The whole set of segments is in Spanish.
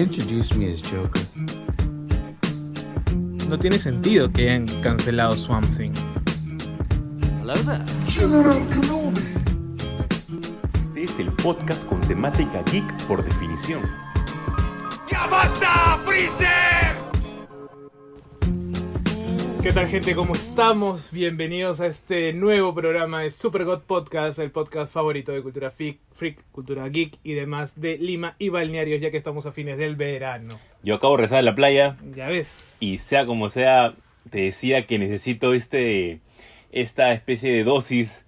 He introduced me as Joker. No tiene sentido que hayan cancelado Swamp Thing. Hello there. Este es el podcast con temática geek por definición. ¿Qué tal gente? ¿Cómo estamos? Bienvenidos a este nuevo programa de Super God Podcast, el podcast favorito de cultura freak, freak, cultura geek y demás de Lima y balnearios, ya que estamos a fines del verano. Yo acabo de rezar en la playa Ya ves. y sea como sea, te decía que necesito este esta especie de dosis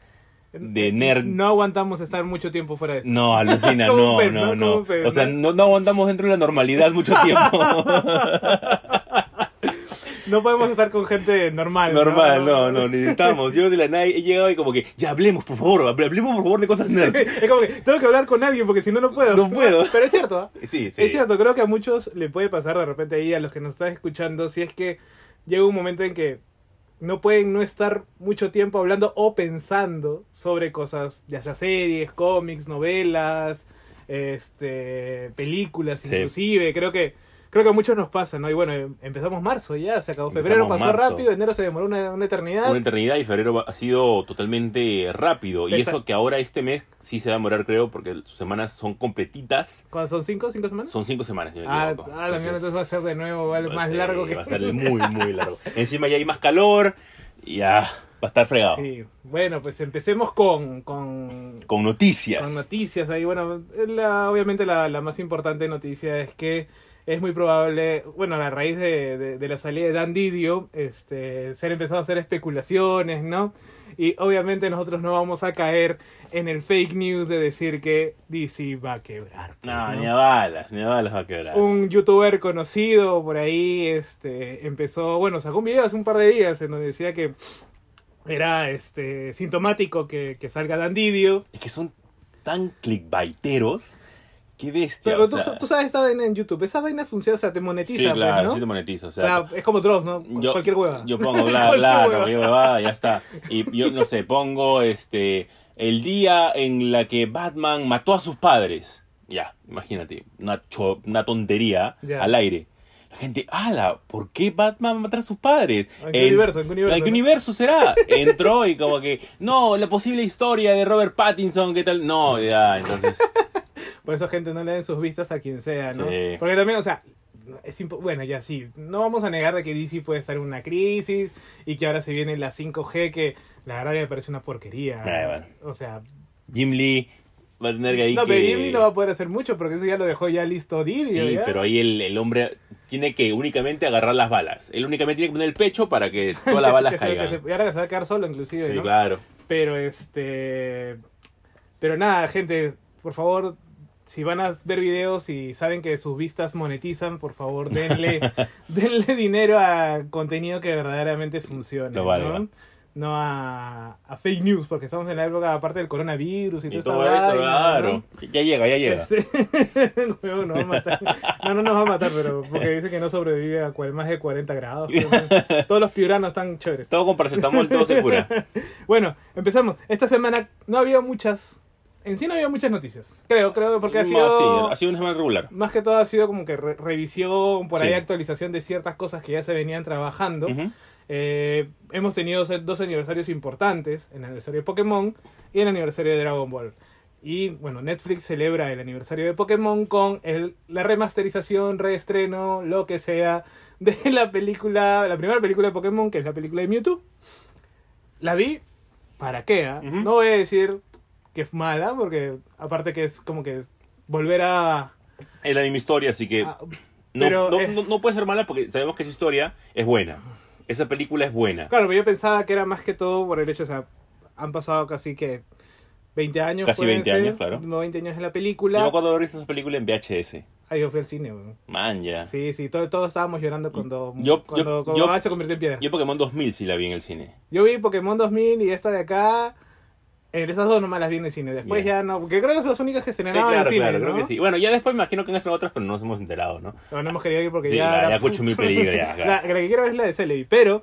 de nerd. No aguantamos estar mucho tiempo fuera de esto. No, alucina, no, no, ¿no? O sea, ¿no? no, no aguantamos dentro de la normalidad mucho tiempo. No podemos estar con gente normal. Normal, no, no, necesitamos. Yo de la nada he llegado y como que, ya hablemos, por favor, hable- hablemos por favor de cosas nerd. Es como que tengo que hablar con alguien porque si no, no puedo. No puedo. Pero es cierto, ¿ah? Sí, sí. Es cierto, creo que a muchos le puede pasar de repente ahí a los que nos están escuchando, si es que llega un momento en que no pueden no estar mucho tiempo hablando o pensando sobre cosas, ya sea series, cómics, novelas, este, películas Sí. inclusive, creo que creo que a muchos nos pasa, ¿no? Y bueno, em- empezamos marzo ya, se acabó febrero, Empezamos pasó marzo. rápido, enero se demoró una, una eternidad. Una eternidad y febrero ha sido totalmente rápido. Y eso que ahora este mes sí se va a demorar, creo, porque sus semanas son completitas. ¿Cuándo son cinco? ¿Cinco semanas? Son cinco semanas, si no me ah, ah, la mierda, entonces va a ser de nuevo vale, va a más ser- largo que... Va a ser muy, muy largo. Encima ya hay más calor y ya va a estar fregado. Sí, bueno, pues empecemos con, con, Con noticias. con noticias ahí. Bueno, la, obviamente la, la más importante noticia es que es muy probable, bueno, a raíz de, de- de la salida de Dan Didio, este, se han empezado a hacer especulaciones, ¿no? Y obviamente nosotros no vamos a caer en el fake news de decir que DC va a quebrar. pues, no, ¿no? ni a balas, ni a balas va a quebrar. un youtuber conocido por ahí este empezó bueno sacó un video hace un par de días en donde decía que era este sintomático que, que salga Dan Didio Es que son tan clickbaiteros. Qué bestia. pero tú, sea, tú sabes esta vaina en YouTube esa vaina funciona o sea te monetiza Sí, pues, claro, ¿no? sí te monetizo. O O sea, sea, es como Dross, ¿no? yo, cualquier hueva Yo pongo, bla, bla, hueva. cualquier huevada, ya está. Y yo, no sé, pongo este el día en la que Batman mató a sus padres. Ya, imagínate, una, cho- una tontería Ya. al aire. La gente, ala, ¿por qué Batman va a matar a sus padres? ¿En qué universo? ¿En qué universo, ¿En qué universo será? Entró y como que, no, la posible historia de Robert Pattinson, ¿qué tal? No, ya, entonces, por eso gente no le den sus vistas a quien sea no Sí. porque también o sea es bueno, ya sí, no vamos a negar de que DC puede estar en una crisis y que ahora se viene la 5G que la verdad que me parece una porquería. Eh, bueno. O sea, Jim Lee va a tener que ahí no, que... pero Ghibli no va a poder hacer mucho porque eso ya lo dejó ya listo Didio. Sí, ya. pero ahí el, el hombre tiene que únicamente agarrar las balas. Él únicamente tiene que poner el pecho para que todas las balas caigan. se- y ahora que se va a quedar solo, inclusive. Sí, ¿no? claro. Pero este. Pero nada, gente, por favor, si van a ver videos y saben que sus vistas monetizan, por favor, denle, denle dinero a contenido que verdaderamente funcione. Lo. ¿no? No a, a fake news, porque estamos en la época aparte del coronavirus y, Y todo esta eso, vaina, claro. ¿no? Ya llega, ya llega. Este, el huevo nos va a matar. No, no nos va a matar, pero porque dice que no sobrevive a más de 40 grados. Todos los piuranos están chéveres. Todo con paracetamol, todo se cura. Bueno, empezamos. Esta semana no había muchas. En sí no había muchas noticias. Creo, creo, porque ha No, sido. sí, ha sido una semana regular. Más que todo ha sido como que re- revisión, por ahí actualización de ciertas cosas que ya se venían trabajando. Eh, hemos tenido dos aniversarios importantes, el aniversario de Pokémon y el aniversario de Dragon Ball. Y bueno, Netflix celebra el aniversario de Pokémon con el, la remasterización, reestreno, lo que sea, de la película, la primera película de Pokémon, que es la película de Mewtwo. La vi, ¿para qué? No voy a decir que es mala, porque aparte que es como que es volver a... Es la misma historia, así que a- no, pero, no, eh, no- no puede ser mala porque sabemos que esa historia es buena. Esa película es buena. Claro, pero yo pensaba que era más que todo por el hecho, o sea, han pasado casi que 20 años. Casi pueden 20 ser, años, claro. no 20 años en la Yo película. me acuerdo haber visto esa película en VHS. Ahí yo fui al cine, weón. Man, ya. Sí, sí, todo- todos estábamos llorando cuando, Yo- cuando, yo- cuando yo- se convirtió en piedra. Yo Pokémon 2000 sí la vi en el cine. Yo vi Pokémon 2000 y esta de acá. En esas dos nomás las vi en el cine. Después ya no. Porque creo que son las únicas que se Sí, estrenaban claro, en cine. claro, ¿no? creo que sí. Bueno, ya después me imagino que han estrenado otras, pero no nos hemos enterado, ¿no? Pero no hemos querido ir porque Sí, ya. la- era- ya escucho mi peligro, ya, claro. La, la que quiero ver es la de Celebi. Pero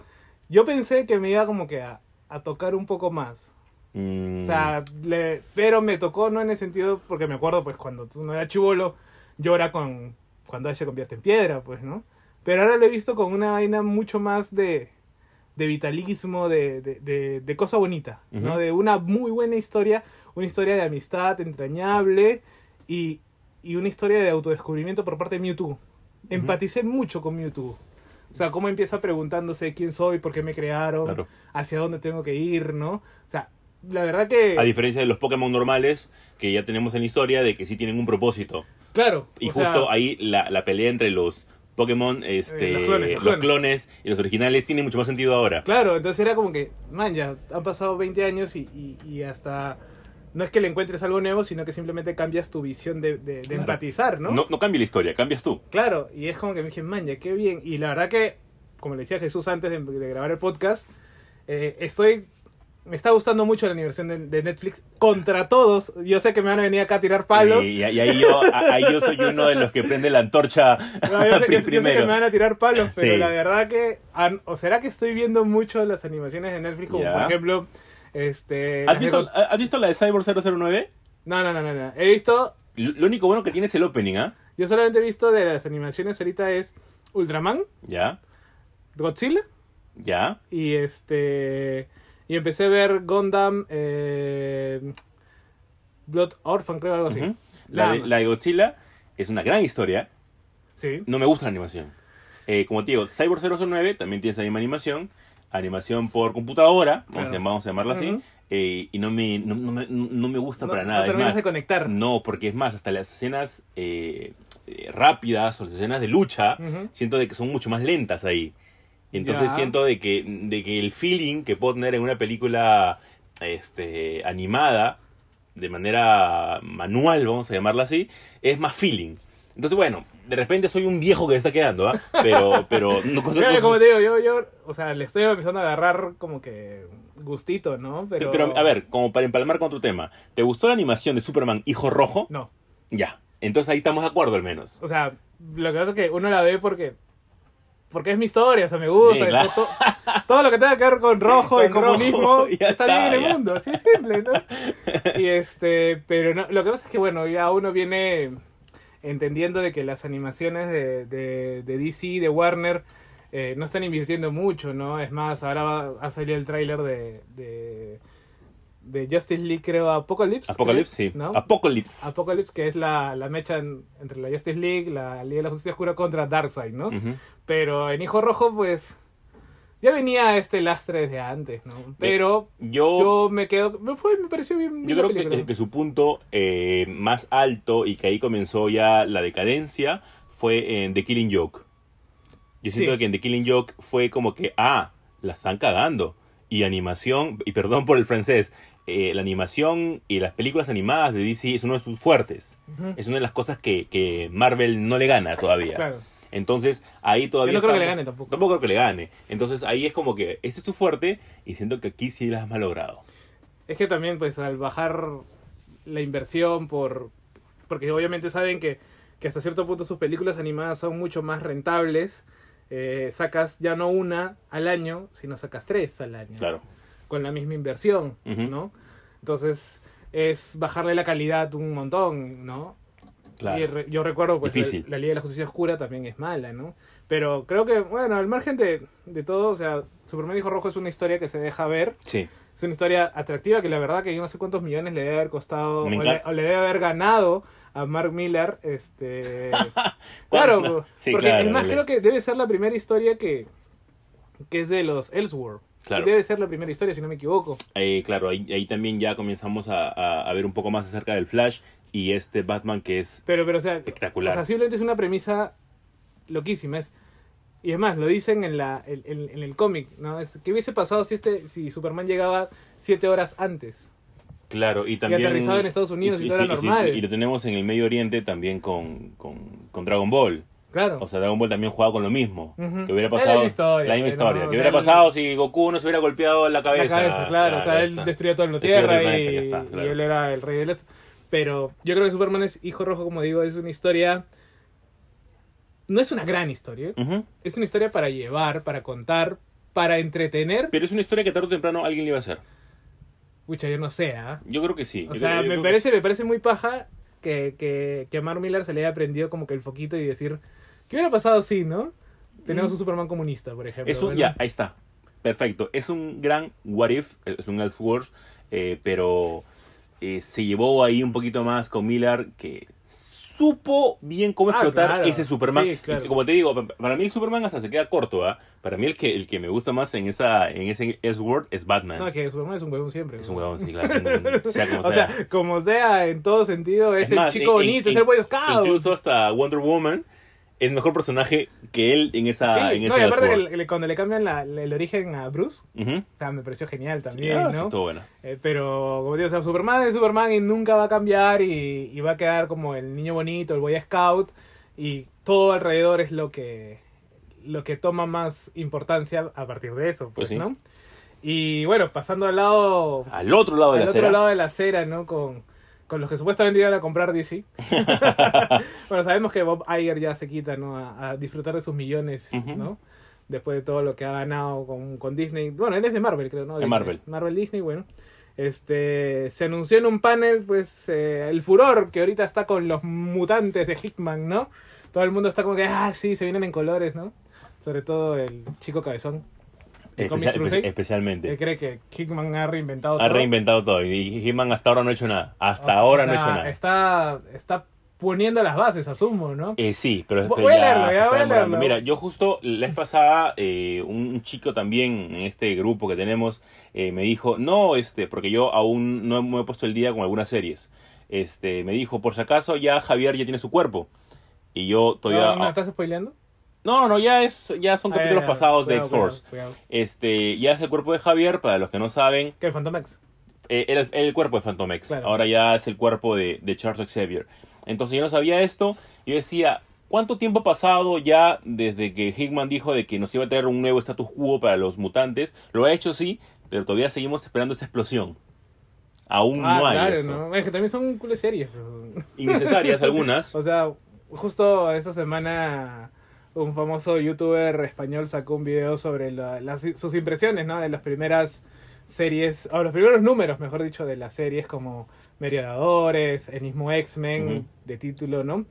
yo pensé que me iba como que a, a tocar un poco más. Mm, O sea, le- pero me tocó no en el sentido, porque me acuerdo pues cuando tú no era chivolo, era con cuando Ash se convierte en piedra, pues, ¿no? Pero ahora lo he visto con una vaina mucho más de, de vitalismo, de, de, de, de cosa bonita, ¿no? De una muy buena historia, una historia de amistad entrañable y, y una historia de autodescubrimiento por parte de Mewtwo. Empaticé mucho con Mewtwo. O sea, cómo empieza preguntándose quién soy, por qué me crearon, Claro. hacia dónde tengo que ir, ¿no? O sea, la verdad que... A diferencia de los Pokémon normales que ya tenemos en la historia de que sí tienen un propósito. Claro. Y justo sea, ahí la, la pelea entre los Pokémon, este, Eh, los clones, los los clones. clones y los originales tiene mucho más sentido ahora. Claro, entonces era como que, man, ya han pasado 20 años y, y- y hasta... No es que le encuentres algo nuevo, sino que simplemente cambias tu visión de, de- de Claro. empatizar, ¿no? ¿no? No cambia la historia, cambias tú. Claro, y es como que me dije, man, ya qué bien. Y la verdad que, como le decía Jesús antes de, de grabar el podcast, eh, estoy. Me está gustando mucho la animación de, de Netflix contra todos. Yo sé que me van a venir acá a tirar palos. Y, y ahí, yo, a- ahí yo soy uno de los que prende la antorcha No, yo, sé, sé- yo sé que primero. me van a tirar palos, pero Sí. la verdad que. ¿O será que estoy viendo mucho las animaciones de Netflix? Como por ejemplo. Este. ¿Has visto, de- ¿Has visto la de Cyborg 009? No, no, no, no, no. He visto. Lo lo único bueno que tiene es el opening, ¿ah? Yo solamente he visto de las animaciones ahorita es Ultraman, Ya, Godzilla. ya. Y este. Y empecé a ver Gundam. eh, Blood Orphan, creo, algo así. Ujú. la, Nada de, la de Godzilla es una gran historia. Sí. No me gusta la animación. Eh, como te digo, Cyborg 009 también tiene esa misma animación. Animación por computadora, vamos, Claro. a, vamos a llamarla así. Ujú. eh, y no me, no, no me, no me gusta No- para no nada. es terminas de conectar. No, porque es más, hasta las escenas eh, eh, rápidas o las escenas de lucha, Ujú. siento de que son mucho más lentas ahí. Entonces siento de que, de que el feeling que puedo tener en una película este, animada, de manera manual, vamos a llamarla así, es más feeling. Entonces, bueno, de repente soy un viejo que se está quedando, ¿ah? Pero, pero no cosa- como te digo, yo, yo, o sea, le estoy empezando a agarrar como que gustito, ¿no? Pero, Pero, a ver, como para empalmar con otro tema, ¿te gustó la animación de Superman Hijo Rojo? No. Ya. Entonces ahí estamos de acuerdo al menos. O sea, lo que pasa es que uno la ve porque. Porque es mi historia, o sea, me gusta. Sí, y claro. todo lo que tenga que ver con rojo y Con comunismo rojo, está, está, bien en el mundo, así es simple, ¿no? Y este, pero no, lo que pasa es que, bueno, ya uno viene entendiendo de que las animaciones de, de, de DC, de Warner, eh, no están invirtiendo mucho, ¿no? Es más, ahora va- ha salido el tráiler de, de, de Justice League, creo, Apocalypse. Apocalypse, creo, sí. ¿no? Apocalypse. Apocalypse, que es la, la mecha en- entre la Justice League, la Liga de la Justicia Oscura contra Darkseid, ¿no? Pero en Hijo Rojo, pues, ya venía este lastre desde antes, ¿no? Pero Yo, yo me quedo, me fue, me pareció bien. yo creo que, película. que- que su punto eh, más alto y que ahí comenzó ya la decadencia fue en The Killing Joke. Yo siento Sí. que en The Killing Joke fue como que, ah, la están cagando. Y animación, y perdón por el francés, eh, la animación y las películas animadas de DC es uno de sus fuertes. Es una de las cosas que, que Marvel no le gana todavía. Claro. Entonces, ahí todavía. Yo no creo que le gane tampoco. Tampoco creo que le gane. Entonces, ahí es como que este es su fuerte y siento que aquí sí las has malogrado. Es que también, pues, al bajar la inversión por... Porque obviamente saben que, que hasta cierto punto sus películas animadas son mucho más rentables. Eh, sacas ya no una al año, sino sacas tres al año. Claro. Con la misma inversión. ¿no? Entonces, es bajarle la calidad un montón, ¿no? Claro. Y re- yo recuerdo, pues, la, la Liga de la Justicia Oscura también es mala, ¿no? Pero creo que, bueno, al margen de, de todo, o sea, Superman Hijo Rojo es una historia que se deja ver. Sí. Es una historia atractiva que la verdad que yo no sé cuántos millones le debe haber costado o le, encanta. o le debe haber ganado a Mark Miller. Este, claro, Sí, porque claro, es más, debe. creo que debe ser la primera historia que, que es de los Elseworld. Claro. Debe ser la primera historia, si no me equivoco. Eh, claro, ahí, ahí también ya comenzamos a, a- a ver un poco más acerca del Flash y este Batman que es Pero, pero, o sea, espectacular. o sea, simplemente es una premisa loquísima. Es, y es más, lo dicen en, la, en, en- en el cómic, ¿no? Es, ¿Qué hubiese pasado si, este, si Superman llegaba siete horas antes? claro, y también... aterrizado en Estados Unidos y todo era normal. y lo tenemos en el Medio Oriente también con, con, con Dragon Ball. Claro. O sea, Dragon Ball también jugaba con lo mismo. Que hubiera Es la pasado... misma historia, La misma historia. no, que hubiera pasado si Goku no se hubiera golpeado la cabeza. la cabeza, claro. o sea, ya él destruyó todo en la tierra y, está, y él era el rey del esto. Pero yo creo que Superman es Hijo Rojo, como digo, es una historia. No es una gran historia. Ujú. Es una historia para llevar, para contar, para entretener. Pero es una historia que tarde o temprano alguien le iba a hacer. Pucha, yo no sé, ¿ah? Yo creo que sí. O Yo sea, me parece, me parece muy paja que, que, que a Mark Miller se le haya prendido como que el foquito y decir, ¿qué hubiera pasado si, no? Tenemos un Superman comunista, por ejemplo. Es un, Bueno, ya, ahí está. Perfecto. Es un gran what if, es un Elseworlds, eh, pero eh, se llevó ahí un poquito más con Miller que supo bien cómo Ah, explotar claro. ese Superman. Sí, claro. Como te digo, pa- para mí el Superman hasta se queda corto, ¿ah? Para mí el que, el que me gusta más en esa en ese Elseworld es Batman. No, que Superman es un huevón siempre. Es un huevón, sí, claro. Sea como O sea. sea, como sea, en todo sentido, es, Es el chico en- bonito, en- es el Boy Scout. Incluso hasta Wonder Woman es mejor personaje que él en esa Sí, en no, ese y aparte que cuando le cambian la- el origen a Bruce, o sea, me pareció genial también, Ah, sí, ¿no? estuvo bueno. Eh, pero, como digo, o sea, Superman es Superman y nunca va a cambiar y, y va a quedar como el niño bonito, el Boy Scout y todo alrededor es lo que lo que toma más importancia a partir de eso, pues, Pues sí. ¿no? Y bueno, pasando al lado Al otro lado de al la otro acera. lado de la acera, ¿no? Con, con los que supuestamente iban a comprar DC. bueno, sabemos que Bob Iger ya se quita, ¿no? A, a disfrutar de sus millones. ¿no? Después de todo lo que ha ganado con, con Disney. Bueno, él es de Marvel, creo, ¿no? De. Marvel. Marvel Disney, bueno. Este, se anunció en un panel, pues, eh, el furor que ahorita está con los mutantes de Hickman, ¿no? Todo el mundo está como que, ah, sí, se vienen en colores, ¿no? Sobre todo el chico cabezón. De Especial- Comic Crusade, espe- especialmente. Él cree que Hickman ha reinventado Ha todo. reinventado todo. Y He-Man hasta ahora no ha hecho nada. Hasta O sea, ahora no ha hecho nada. Está, está poniendo las bases, asumo, ¿no? Eh, sí, pero, Voy pero a ya leerlo, se ya está voy a demorando. leerlo. Mira, yo justo la vez pasada, eh, un, un chico también en este grupo que tenemos eh, me dijo, no, este, porque yo aún no me he puesto el día con algunas series. Este, me dijo, por si acaso ya Javier ya tiene su cuerpo. Y yo todavía... ¿No, ¿Me estás spoileando? No, no, ya es, ya son Ah, capítulos pasados de X-Force. Este, ya es el cuerpo de Javier, para los que no saben, ¿Qué, Phantom X? eh, era el, el cuerpo de Phantom X. Ahora ya es el cuerpo de, de Charles Xavier. Entonces yo no sabía esto. Yo decía, ¿cuánto tiempo ha pasado ya desde que Hickman dijo de que nos iba a tener un nuevo status quo para los mutantes? Lo ha hecho, sí, pero todavía seguimos esperando esa explosión. Aún Ah, no hay claro, eso. ¿no? Es que también son culo series. pero- Innecesarias algunas. O sea, justo esta semana un famoso youtuber español sacó un video sobre la- las- sus impresiones, ¿no? De las primeras series, o los primeros números, mejor dicho, de las series como Mediadores, el mismo X-Men de título, ¿no?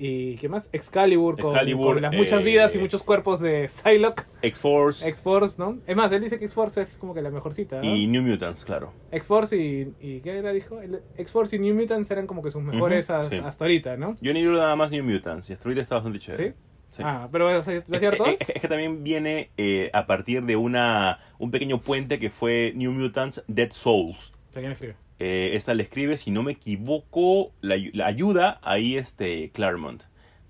Y ¿qué más? Excalibur, con, Excalibur, con las muchas eh, vidas y muchos cuerpos de Psylocke, X-Force X-Force, ¿no? Es más, él dice que X-Force es como que la mejorcita, ¿no? y New Mutants, claro. X-Force y, y ¿qué era, dijo? X-Force y New Mutants eran como que sus mejores Ujú, as- sí. hasta ahorita, ¿no? Yo ni nada más New Mutants y hasta ahorita está bastante chévere. ¿Sí? Sí. Ah, pero ¿lo has Es, todos? es- es que también viene eh, a partir de una un pequeño puente que fue New Mutants Dead Souls. ¿De quién escribe? Eh, esta le escribe, si no me equivoco, la, ayu- la ayuda ahí este Claremont.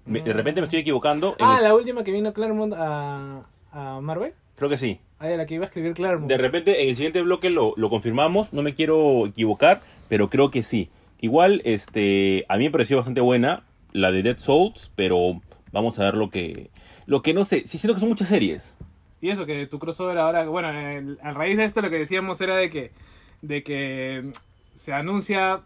Me- de repente me estoy equivocando. en Ah, el- la última que vino Claremont a, a Marvel. Creo que sí. Ah, la que iba a escribir Claremont. De repente en el siguiente bloque lo, lo confirmamos. No me quiero equivocar, pero creo que sí. Igual, este, a mí me pareció bastante buena la de Dead Souls, pero vamos a ver lo que, lo que no sé. Sí siento que son muchas series. Y eso, que tu crossover ahora, bueno, el- a raíz de esto lo que decíamos era de que, de que mm, se anuncia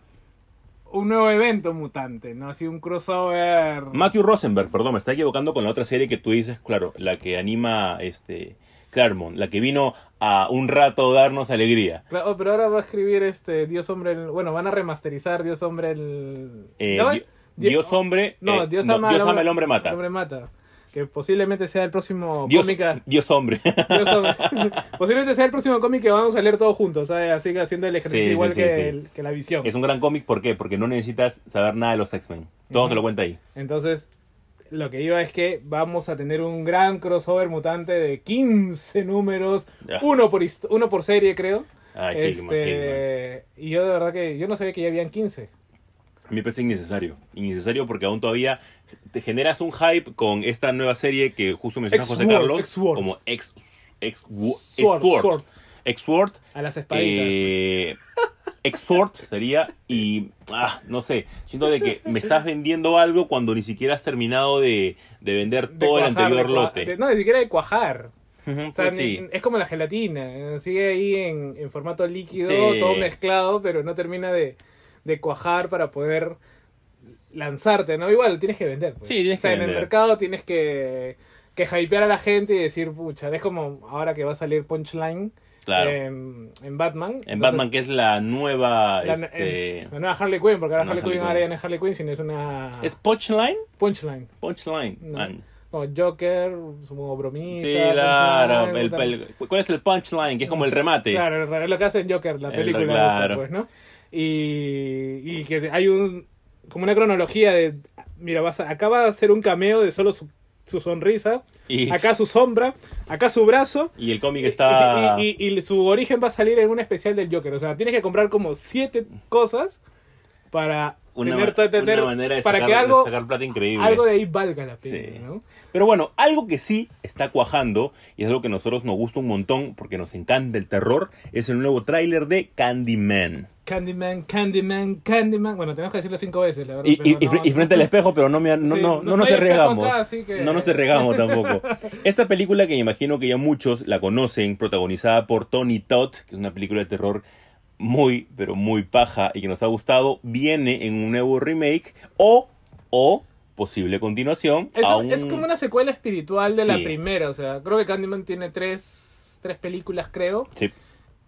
un nuevo evento mutante, ¿no? Así un crossover... Matthew Rosenberg, perdón, me está equivocando con la otra serie que tú dices, claro, la que anima este Claremont, la que vino a un rato darnos alegría. Claro, pero ahora va a escribir este Dios Hombre, el- bueno, van a remasterizar Dios Hombre el... Eh, ¿No Dios hombre, No, eh, Dios no, ama, Dios al ama, el hombre mata. El hombre mata. Que posiblemente sea el próximo Dios, cómic... Dios hombre. Dios hombre. posiblemente sea el próximo cómic que vamos a leer todos juntos, ¿sabes? Así que haciendo el ejercicio Sí, igual sí, que, el- la visión. es un gran cómic, ¿por qué? Porque no necesitas saber nada de los X-Men. Todo Ujú. te lo cuenta ahí. Entonces, lo que iba es que vamos a tener un gran crossover mutante de 15 números, uno por, uno por serie, creo. Ay, Hickman, Hickman. este, y yo de verdad que yo no sabía que ya habían 15. A mí me parece innecesario. Innecesario porque aún todavía te generas un hype con esta nueva serie que justo menciona José Carlos. X-Sword. Como X, X, Sword. X-Sword. A las espaditas. Eh, Exhort sería y ah, no sé, siento de que me estás vendiendo algo cuando ni siquiera has terminado de, de vender De todo el cuajar, anterior de lote. de- no, ni siquiera de cuajar. O sea, pues sí. Es como la gelatina. Sigue ahí en, en formato líquido, Sí. todo mezclado, pero no termina de, de cuajar para poder lanzarte, ¿no? Igual tienes que vender. pues. Sí, tienes o sea, que en el mercado tienes que, que hypear a la gente y decir, pucha, es como ahora que va a salir Punchline, Claro. en, en Batman. En Entonces, Batman, que es la nueva. la, este, la nueva Harley Quinn, porque ahora Harley Harley Quinn ahora ya no es Harley Quinn, sino es una ¿Es Punchline? punchline. Punchline. No. man. Como Joker, como bromista. Sí, claro. el- el- ¿Cuál es el punchline? Que es como el remate. Claro, es lo que hace en Joker, la El- película. claro. pues, ¿no? Y, y que hay un como una cronología de, mira, vas a, acá va a ser un cameo de solo su, su sonrisa, Y, acá su sombra, acá su brazo. y el cómic está. Y, y- y su origen va a salir en un especial del Joker. O sea, tienes que comprar como siete cosas para una, tener, tener- una manera de para sacar, que de algo, sacar plata increíble. algo de ahí valga la pena, Sí. ¿no? Pero bueno, algo que sí está cuajando, y es algo que a nosotros nos gusta un montón porque nos encanta el terror, es el nuevo tráiler de Candyman. Candyman, Candyman, Candyman. Bueno, tenemos que decirlo cinco veces, la verdad. Y, no- frente al espejo, pero no, me, no, Sí, no, no- no no nos acá, que- No nos arriesgamos tampoco. Esta película que imagino que ya muchos la conocen, protagonizada por Tony Todd, que es una película de terror muy, pero muy paja y que nos ha gustado, viene en un nuevo remake o, o posible continuación Es, a un- un... es como una secuela espiritual de la primera. O sea, creo que Candyman tiene tres, tres películas, creo. Sí.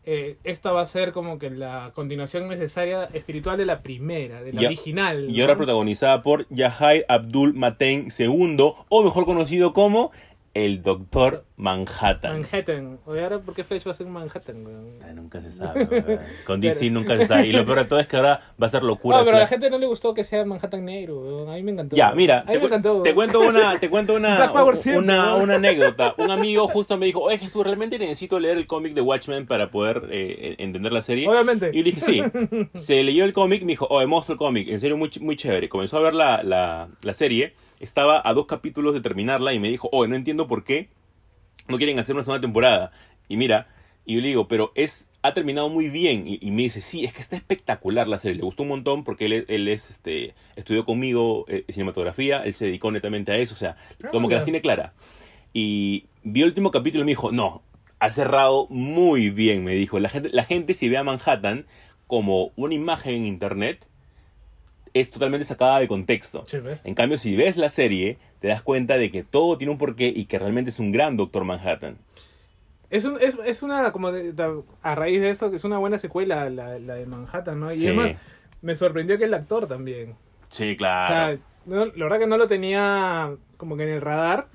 Eh, esta va a ser como que la continuación necesaria espiritual de la primera, de la Y original. Y ahora protagonizada por Yahya Abdul Mateen II, o mejor conocido como el Doctor Manhattan. Manhattan. Oye, ahora, ¿por qué Flash va a ser Manhattan? Ay, Nunca se sabe. weón. Con DC nunca se sabe. Y lo peor de todo es que ahora va a ser locura. No, pero a la gente no le gustó que sea Manhattan negro. A mí me encantó. Ya, mira, te, cu- encantó. te cuento una, te cuento una, siempre, una, una anécdota. Un amigo justo me dijo, oye Jesús, realmente necesito leer el cómic de Watchmen para poder eh, entender la serie. Obviamente. Y le dije, sí. Se leyó el cómic, me dijo, oh, hermoso el cómic, en serio muy, muy chévere. Comenzó a ver la, la, la serie, estaba a dos capítulos de terminarla y me dijo, oh, no entiendo por qué no quieren hacer una segunda temporada. Y mira, y yo le digo, pero es ha terminado muy bien. Y, y me dice, sí, es que está espectacular la serie. Le gustó un montón porque él, él es, este, estudió conmigo eh, cinematografía, él se dedicó netamente a eso, o sea, Ah, como que las tiene clara. Y vio el último capítulo y me dijo, no, ha cerrado muy bien, me dijo. La gente, la gente si ve a Manhattan como una imagen en internet, es totalmente sacada de contexto. En cambio, si ves la serie, te das cuenta de que todo tiene un porqué y que realmente es un gran Doctor Manhattan. Es, un, es, es una, como de- de- a raíz de eso, que es una buena secuela la, la de Manhattan, ¿no? Y Sí. además, me sorprendió que el actor también. Sí, O claro. sea, no- la verdad que no lo tenía como que en el radar,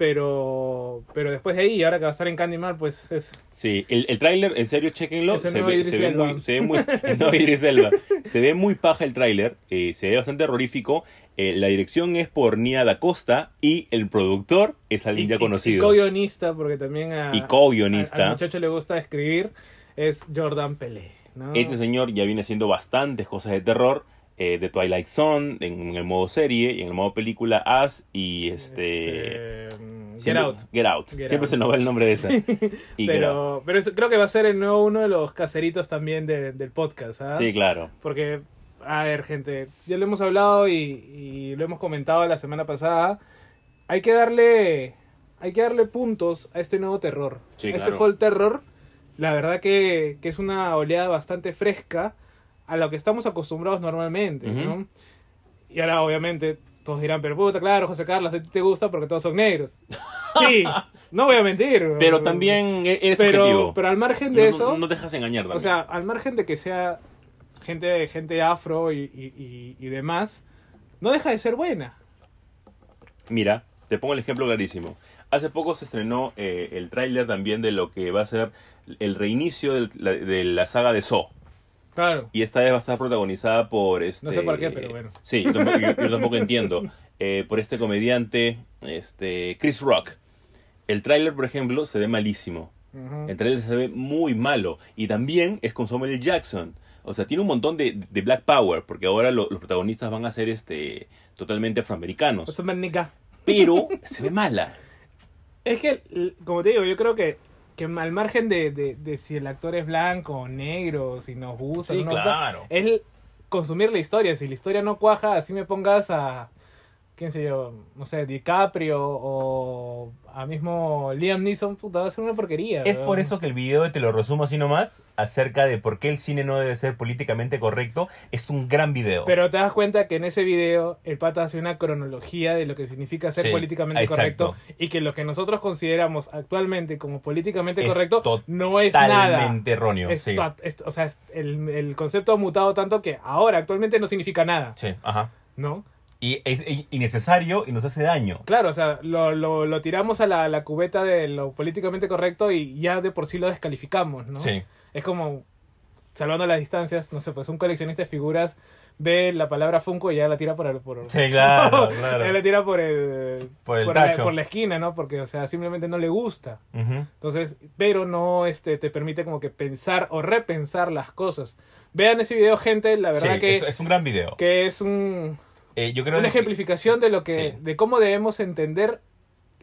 pero pero después de ahí, ahora que va a estar en Candyman, pues es... Sí, el, el tráiler, en serio, chequenlo. Se ve, se, muy, se ve muy. Se ve muy paja el tráiler. eh, se ve bastante terrorífico. eh, la dirección es por Nia Da Costa y el productor es alguien ya conocido. Y co-guionista, porque también a, Y co-guionista. a- al muchacho le gusta escribir, es Jordan Pelé, ¿no? Este señor ya viene haciendo bastantes cosas de terror. Eh, de Twilight Zone, en, el modo serie, y en el modo película As y este. Este, Get Out. Get Out. Get siempre Out. se nos va el nombre de esa. Y. Pero, pero es- creo que va a ser el nuevo uno de los caseritos también de- del podcast, ¿ah? Sí, claro. Porque, a ver, gente, ya lo hemos hablado y, y lo hemos comentado la semana pasada. Hay que darle, hay que darle puntos a este nuevo terror. Sí, este claro. fall terror, la verdad que, que es una oleada bastante fresca a lo que estamos acostumbrados normalmente. ¿no? Y ahora, obviamente, todos dirán, pero puta, claro, José Carlos, a ti te gusta porque todos son negros. Sí, no voy a mentir. Pero también e- eres pero, objetivo. pero al margen de no, eso, no, no te dejas engañar también. o sea, al margen de que sea gente, gente afro y, y, y- y demás, no deja de ser buena. Mira, te pongo el ejemplo clarísimo. Hace poco se estrenó eh, el tráiler también de lo que va a ser el reinicio del- la- de la saga de Saw. Claro. Y esta vez va a estar protagonizada por este... No sé por qué, pero bueno. Sí, yo tampoco, yo- yo tampoco entiendo. Eh, por este comediante, este Chris Rock. El tráiler, por ejemplo, se ve malísimo. Ujú. El tráiler se ve muy malo. Y también es con Samuel L. Jackson. O sea, tiene un montón de, de Black Power, porque ahora lo- los protagonistas van a ser este totalmente afroamericanos. Manica. Pero se ve mala. Es que, como te digo, yo creo que, que al margen de, de- de si el actor es blanco o negro, si nos gusta Sí, no nos gusta, es consumir la historia. Si la historia no cuaja, así me pongas a, quién sé yo, no sé, DiCaprio o a mismo Liam Neeson, puta, va a ser una porquería. Es por eso que el video, te lo resumo así nomás, acerca de por qué el cine no debe ser políticamente correcto, es un gran video. Pero te das cuenta que en ese video el pata hace una cronología de lo que significa ser Sí, políticamente exacto. correcto y que lo que nosotros consideramos actualmente como políticamente Es correcto no es nada. Totalmente erróneo. Es sí. to- es- o sea, el, el concepto ha mutado tanto que ahora actualmente no significa nada, Sí, ajá. ¿no? Y es es innecesario y nos hace daño. Claro, o sea, lo, lo, lo tiramos a la, la cubeta de lo políticamente correcto y ya de por sí lo descalificamos, ¿no? Sí. Es como, salvando las distancias, no sé, pues un coleccionista de figuras ve la palabra Funko y ya la tira por el... Por, Sí, claro, ya claro. la tira por el... Por el la, tacho. por la esquina, ¿no? Porque, o sea, simplemente no le gusta. Entonces, pero no este, te permite como que pensar o repensar las cosas. Vean ese video, gente, la verdad Sí, que, es, es un gran video. que es un, Eh, yo creo una que- ejemplificación de lo que Sí. de cómo debemos entender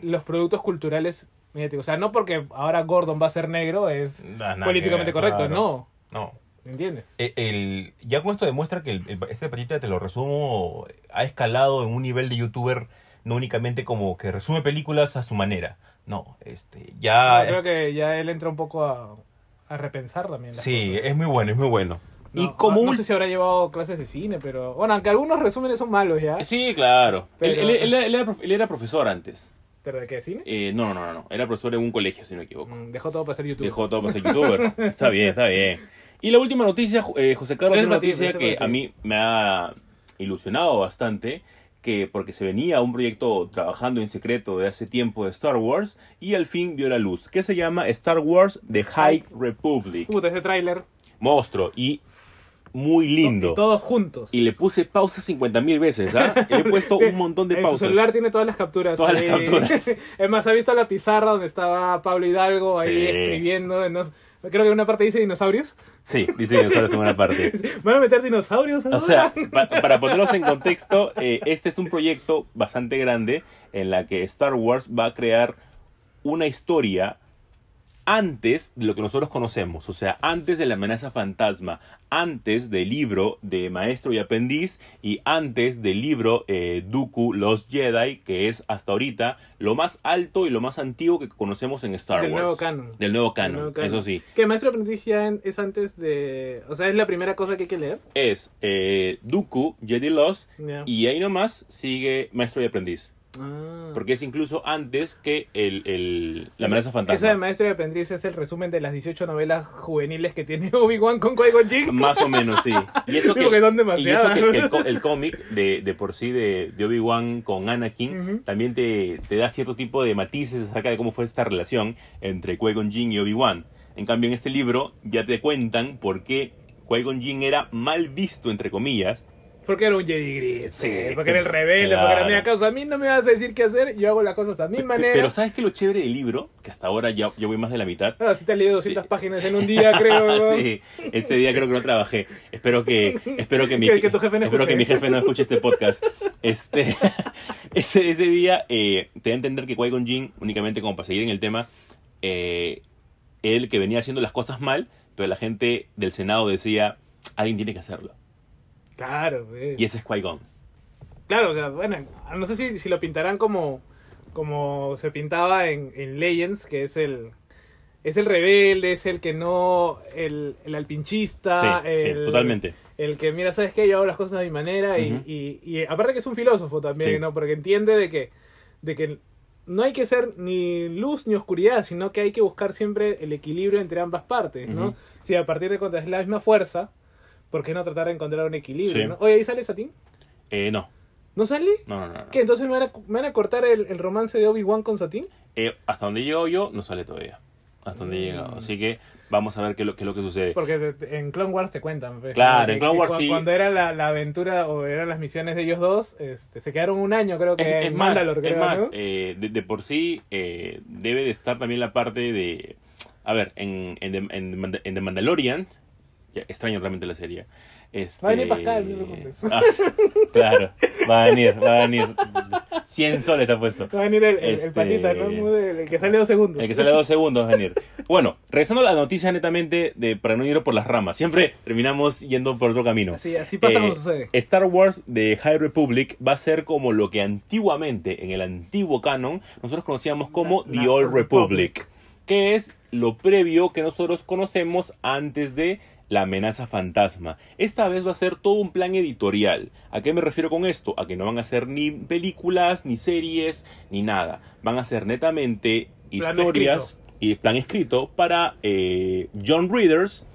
los productos culturales mediáticos. O sea, no porque ahora Gordon va a ser negro es políticamente ver, correcto, no. No. ¿Me entiendes? Eh, el, ya con esto demuestra que el, este patita, te lo resumo, ha escalado en un nivel de youtuber no únicamente como que resume películas a su manera. No, este, ya... Yo creo que ya él entra un poco a, a repensar también. sí, cosas. es muy bueno, es muy bueno. No, y como no sé si habrá llevado clases de cine, pero bueno, aunque algunos resúmenes son malos ya. Sí, claro. Pero- Él, él- él- era, prof- él era profesor antes. ¿Pero de qué cine? Eh, no, no, no, no. Era profesor en un colegio, si no me equivoco. Mm, Dejó todo para ser YouTube. Dejó todo para ser youtuber. está bien, está bien. Y la última noticia, eh, José Carlos, una ti, noticia que a mí me ha ilusionado bastante, que porque se venía un proyecto trabajando en secreto de hace tiempo de Star Wars y al fin vio la luz, que se llama Star Wars The High Republic. Puta, ese tráiler. Monstruo y muy lindo. Y todos juntos. Y le puse pausa 50 mil veces, ¿ah? Le he puesto un montón de en pausas. su celular tiene todas las capturas. Todas las capturas. es más, ¿ha visto la pizarra donde estaba Pablo Hidalgo ahí Sí. escribiendo? en los- Creo que en una parte dice dinosaurios. Sí, dice dinosaurios en una parte. ¿Van a meter dinosaurios? O ahora? sea, pa- para ponerlos en contexto, eh, este es un proyecto bastante grande en la que Star Wars va a crear una historia antes de lo que nosotros conocemos, o sea, antes de la amenaza fantasma, antes del libro de Maestro y Aprendiz y antes del libro eh, Dooku Los Jedi, que es hasta ahorita lo más alto y lo más antiguo que conocemos en Star Del Wars. nuevo canon. Del nuevo canon, nuevo canon. eso sí. Que Maestro Aprendiz ya es antes de... O sea, es la primera cosa que hay que leer. Es eh, Dooku, Jedi Lost, y ahí nomás sigue Maestro y Aprendiz. Ah. Porque es incluso antes que el, el- la amenaza Esa de fantasma. Maestro y Aprendiz es el resumen de las 18 novelas juveniles que tiene Obi-Wan con Qui-Gon Jinn. Más o menos, sí. Y eso que, Digo que son y eso que- que el, el cómic de, de por sí de, de Obi-Wan con Anakin Ujú. también te, te da cierto tipo de matices acerca de cómo fue esta relación entre Qui-Gon Jinn y Obi-Wan. En cambio, en este libro ya te cuentan por qué Qui-Gon Jinn era mal visto, entre comillas, Porque era un Jedi gris. Sí, porque era el rebelde. Porque era, mira, causa, a mí no me vas a decir qué hacer. Yo hago las cosas a mi manera. Pero ¿sabes qué es lo chévere del libro? Que hasta ahora ya, ya voy más de la mitad. Ah, sí te has leído 200 páginas en un día, creo. sí, ese día creo que no trabajé. Espero que, espero que mi, Que- que tu jefe no espero escuche. que mi jefe no escuche este podcast. Este, ese, ese día eh, te da a entender que Qui-Gon Jinn, únicamente como para seguir en el tema, eh, él que venía haciendo las cosas mal, pero la gente del Senado decía, alguien tiene que hacerlo. Claro. Y ese es Qui-Gon. Claro, o sea, bueno, no sé si, si lo pintarán como, como se pintaba en, en Legends, que es el es el rebelde, es el que no, el, el alpinchista, Sí, sí, el, totalmente. el que, mira, ¿sabes qué? Yo hago las cosas a mi manera y, y, y aparte que es un filósofo también, Sí. ¿no? Porque entiende de que, de que no hay que ser ni luz ni oscuridad, sino que hay que buscar siempre el equilibrio entre ambas partes, ¿no? Si a partir de cuentas es la misma fuerza, ¿por qué no tratar de encontrar un equilibrio, Sí. ¿no? Oye, ¿ahí sale Satín? Eh, no, ¿No sale? no, no, no. no. ¿Qué? ¿Entonces me van a, me van a cortar el, el romance de Obi-Wan con Satín? Eh, hasta donde llego yo, no sale todavía. Hasta donde he llegado. Mm. Así que vamos a ver qué, es lo- qué es lo que sucede. Porque en Clone Wars te cuentan. pues, Claro, ¿no? en Clone Wars cu- sí. Cuando era la, la aventura o eran las misiones de ellos dos, este, se quedaron un año creo que Es, es en más, Mandalore, es creo, más, ¿no? eh, de, de por sí eh, debe de estar también la parte de... A ver, en, en, The, en en The Mandalorian, extraño realmente la serie. Este... Va a venir Pascal, no te. Ah, claro, va a venir, va a venir. 100 soles está puesto. Va a venir el, el- el Este- patita, ¿no? El, que sale dos segundos. El que sale dos segundos va a venir. Bueno, regresando a la noticia netamente, de, para no ir por las ramas, siempre terminamos yendo por otro camino. Así, así pasa Eh, como sucede. Star Wars de High Republic va a ser como lo que antiguamente, en el antiguo canon, nosotros conocíamos como La- The Old Republic. Republic, que es lo previo que nosotros conocemos antes de la amenaza fantasma. Esta vez va a ser todo un plan editorial. ¿A qué me refiero con esto? A que no van a ser ni películas, ni series, ni nada. Van a ser netamente Plan historias y plan escrito para eh, John Readers,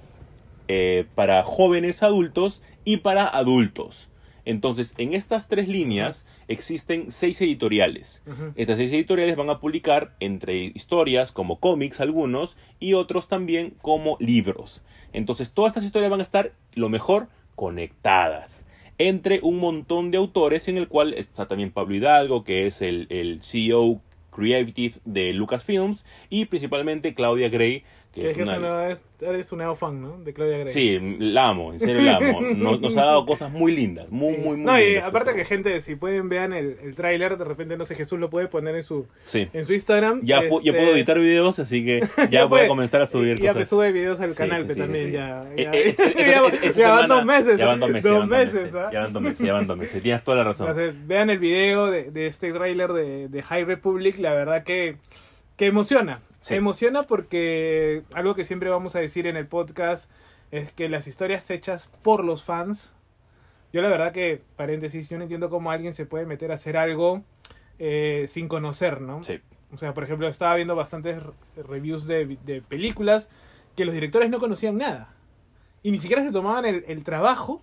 eh, para jóvenes adultos y para adultos. Entonces, en estas tres líneas existen seis editoriales. Estas seis editoriales van a publicar entre historias como cómics algunos y otros también como libros. Entonces, todas estas historias van a estar, lo mejor, conectadas entre un montón de autores en el cual está también Pablo Hidalgo, que es el, el CEO Creative de Lucasfilms, y principalmente Claudia Gray, que Que es es, una... una... es, eres un nuevo fan, ¿no? De Claudia Gray. Sí, la amo, en serio la amo. Nos, nos ha dado cosas muy lindas, muy, Sí. muy, muy No, y lindas. aparte que gente, si pueden vean el, el tráiler, de repente, no sé, Jesús lo puede poner en su, Sí. en su Instagram. Ya, pu- ya Este, puedo editar videos, así que ya, ya voy a comenzar a subir ya cosas. sube videos al Sí, canal que también ya. Eh, Ya, eh, esta- ya- esta- ya van dos meses. Ya van dos meses. Dos ya meses, meses, ¿ah? ya van dos meses, ya van dos meses. Tienes toda la razón. Entonces, vean el video de, de este tráiler de, de High Republic, la verdad que, que emociona. Sí. Emociona porque algo que siempre vamos a decir en el podcast es que las historias hechas por los fans, yo la verdad que, paréntesis, yo no entiendo cómo alguien se puede meter a hacer algo eh, sin conocer, ¿no? Sí. O sea, por ejemplo, estaba viendo bastantes re- reviews de, de películas que los directores no conocían nada. Y ni siquiera se tomaban el, el trabajo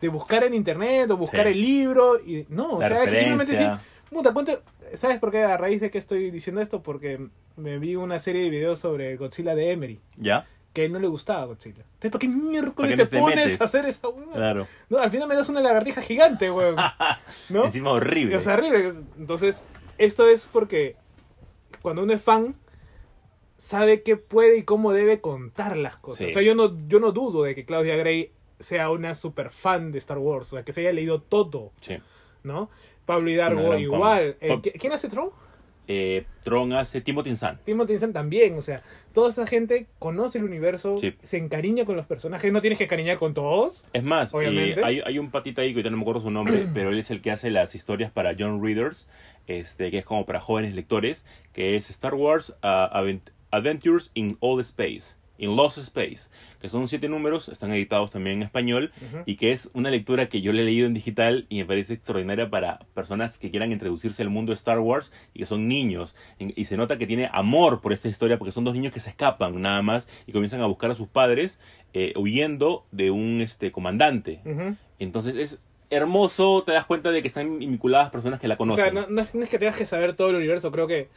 de buscar en internet o buscar Sí. el libro. Y, no, o sea, simplemente decir, puta, ponte- ¿sabes por qué? A raíz de que estoy diciendo esto, porque me vi una serie de videos sobre Godzilla de Emery, ¿Ya? que no le gustaba Godzilla. Entonces, ¿para qué miércoles ¿Para qué te te pones metes? a hacer esa? Claro. No, al final me das una lagartija gigante, weón. ¿No? Encima horrible. O sea, horrible. Entonces, esto es porque cuando uno es fan, sabe qué puede y cómo debe contar las cosas. Sí. O sea, yo no, yo no dudo de que Claudia Gray sea una super fan de Star Wars, o sea, que se haya leído todo, sí. ¿no? Pablo Hidalgo igual. Eh, Pab- ¿qui- ¿Quién hace Tron? Eh, Tron hace Timothy Zahn. Timothy Zahn también, o sea, toda esa gente conoce el universo, Sí. se encariña con los personajes, no tienes que encariñar con todos. Es más, eh, Obviamente. hay, hay un patita ahí que ahorita no me acuerdo su nombre, pero él es el que hace las historias para John Readers, este, que es como para jóvenes lectores, que es Star Wars uh, Advent- Adventures in All Space, in Lost Space, que son siete números, están editados también en español, Ujú. y que es una lectura que yo le he leído en digital y me parece extraordinaria para personas que quieran introducirse al mundo de Star Wars y que son niños. Y se nota que tiene amor por esta historia porque son dos niños que se escapan nada más y comienzan a buscar a sus padres eh, huyendo de un este, comandante. Ujú. Entonces es hermoso, te das cuenta de que están vinculadas personas que la O conocen. sea, no, no es, que tengas que saber todo el universo, creo que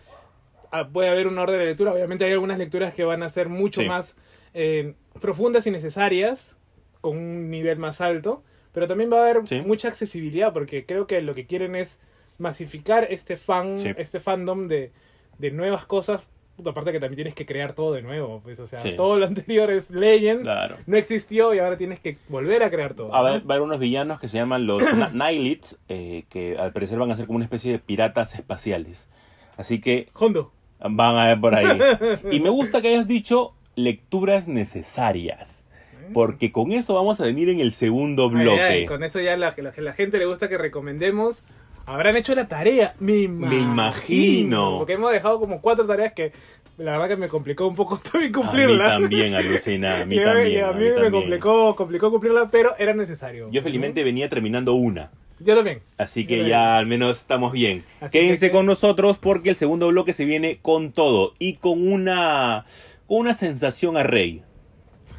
puede haber un orden de lectura. Obviamente hay algunas lecturas que van a ser mucho Sí. más eh, profundas y necesarias, con un nivel más alto, pero también va a haber Sí. mucha accesibilidad, porque creo que lo que quieren es masificar este fan, Sí. este fandom de, de nuevas cosas. Puta, aparte que también tienes que crear todo de nuevo, pues, o sea, Sí. todo lo anterior es Legends, Claro. no existió y ahora tienes que volver a crear todo. Va, ¿no? va a haber unos villanos que se llaman los Nihilites, eh, que al parecer van a ser como una especie de piratas espaciales. Así que Hondo. Van a ver por ahí. Y me gusta que hayas dicho lecturas necesarias. Porque con eso vamos a venir en el segundo Ay, bloque. ay, con eso ya la, la, la gente le gusta que recomendemos. Habrán hecho la tarea, me imagino. imagino. Porque hemos dejado como cuatro tareas que la verdad que me complicó un poco también a mí cumplirla. también, alucina. A mí Y también. a a mí, mí me también. complicó, complicó cumplirla, pero era necesario. Yo felizmente venía terminando una. Yo también. Así que también. ya al menos estamos bien. Así Quédense que- con nosotros porque el segundo bloque se viene con todo y con una con una sensación a rey.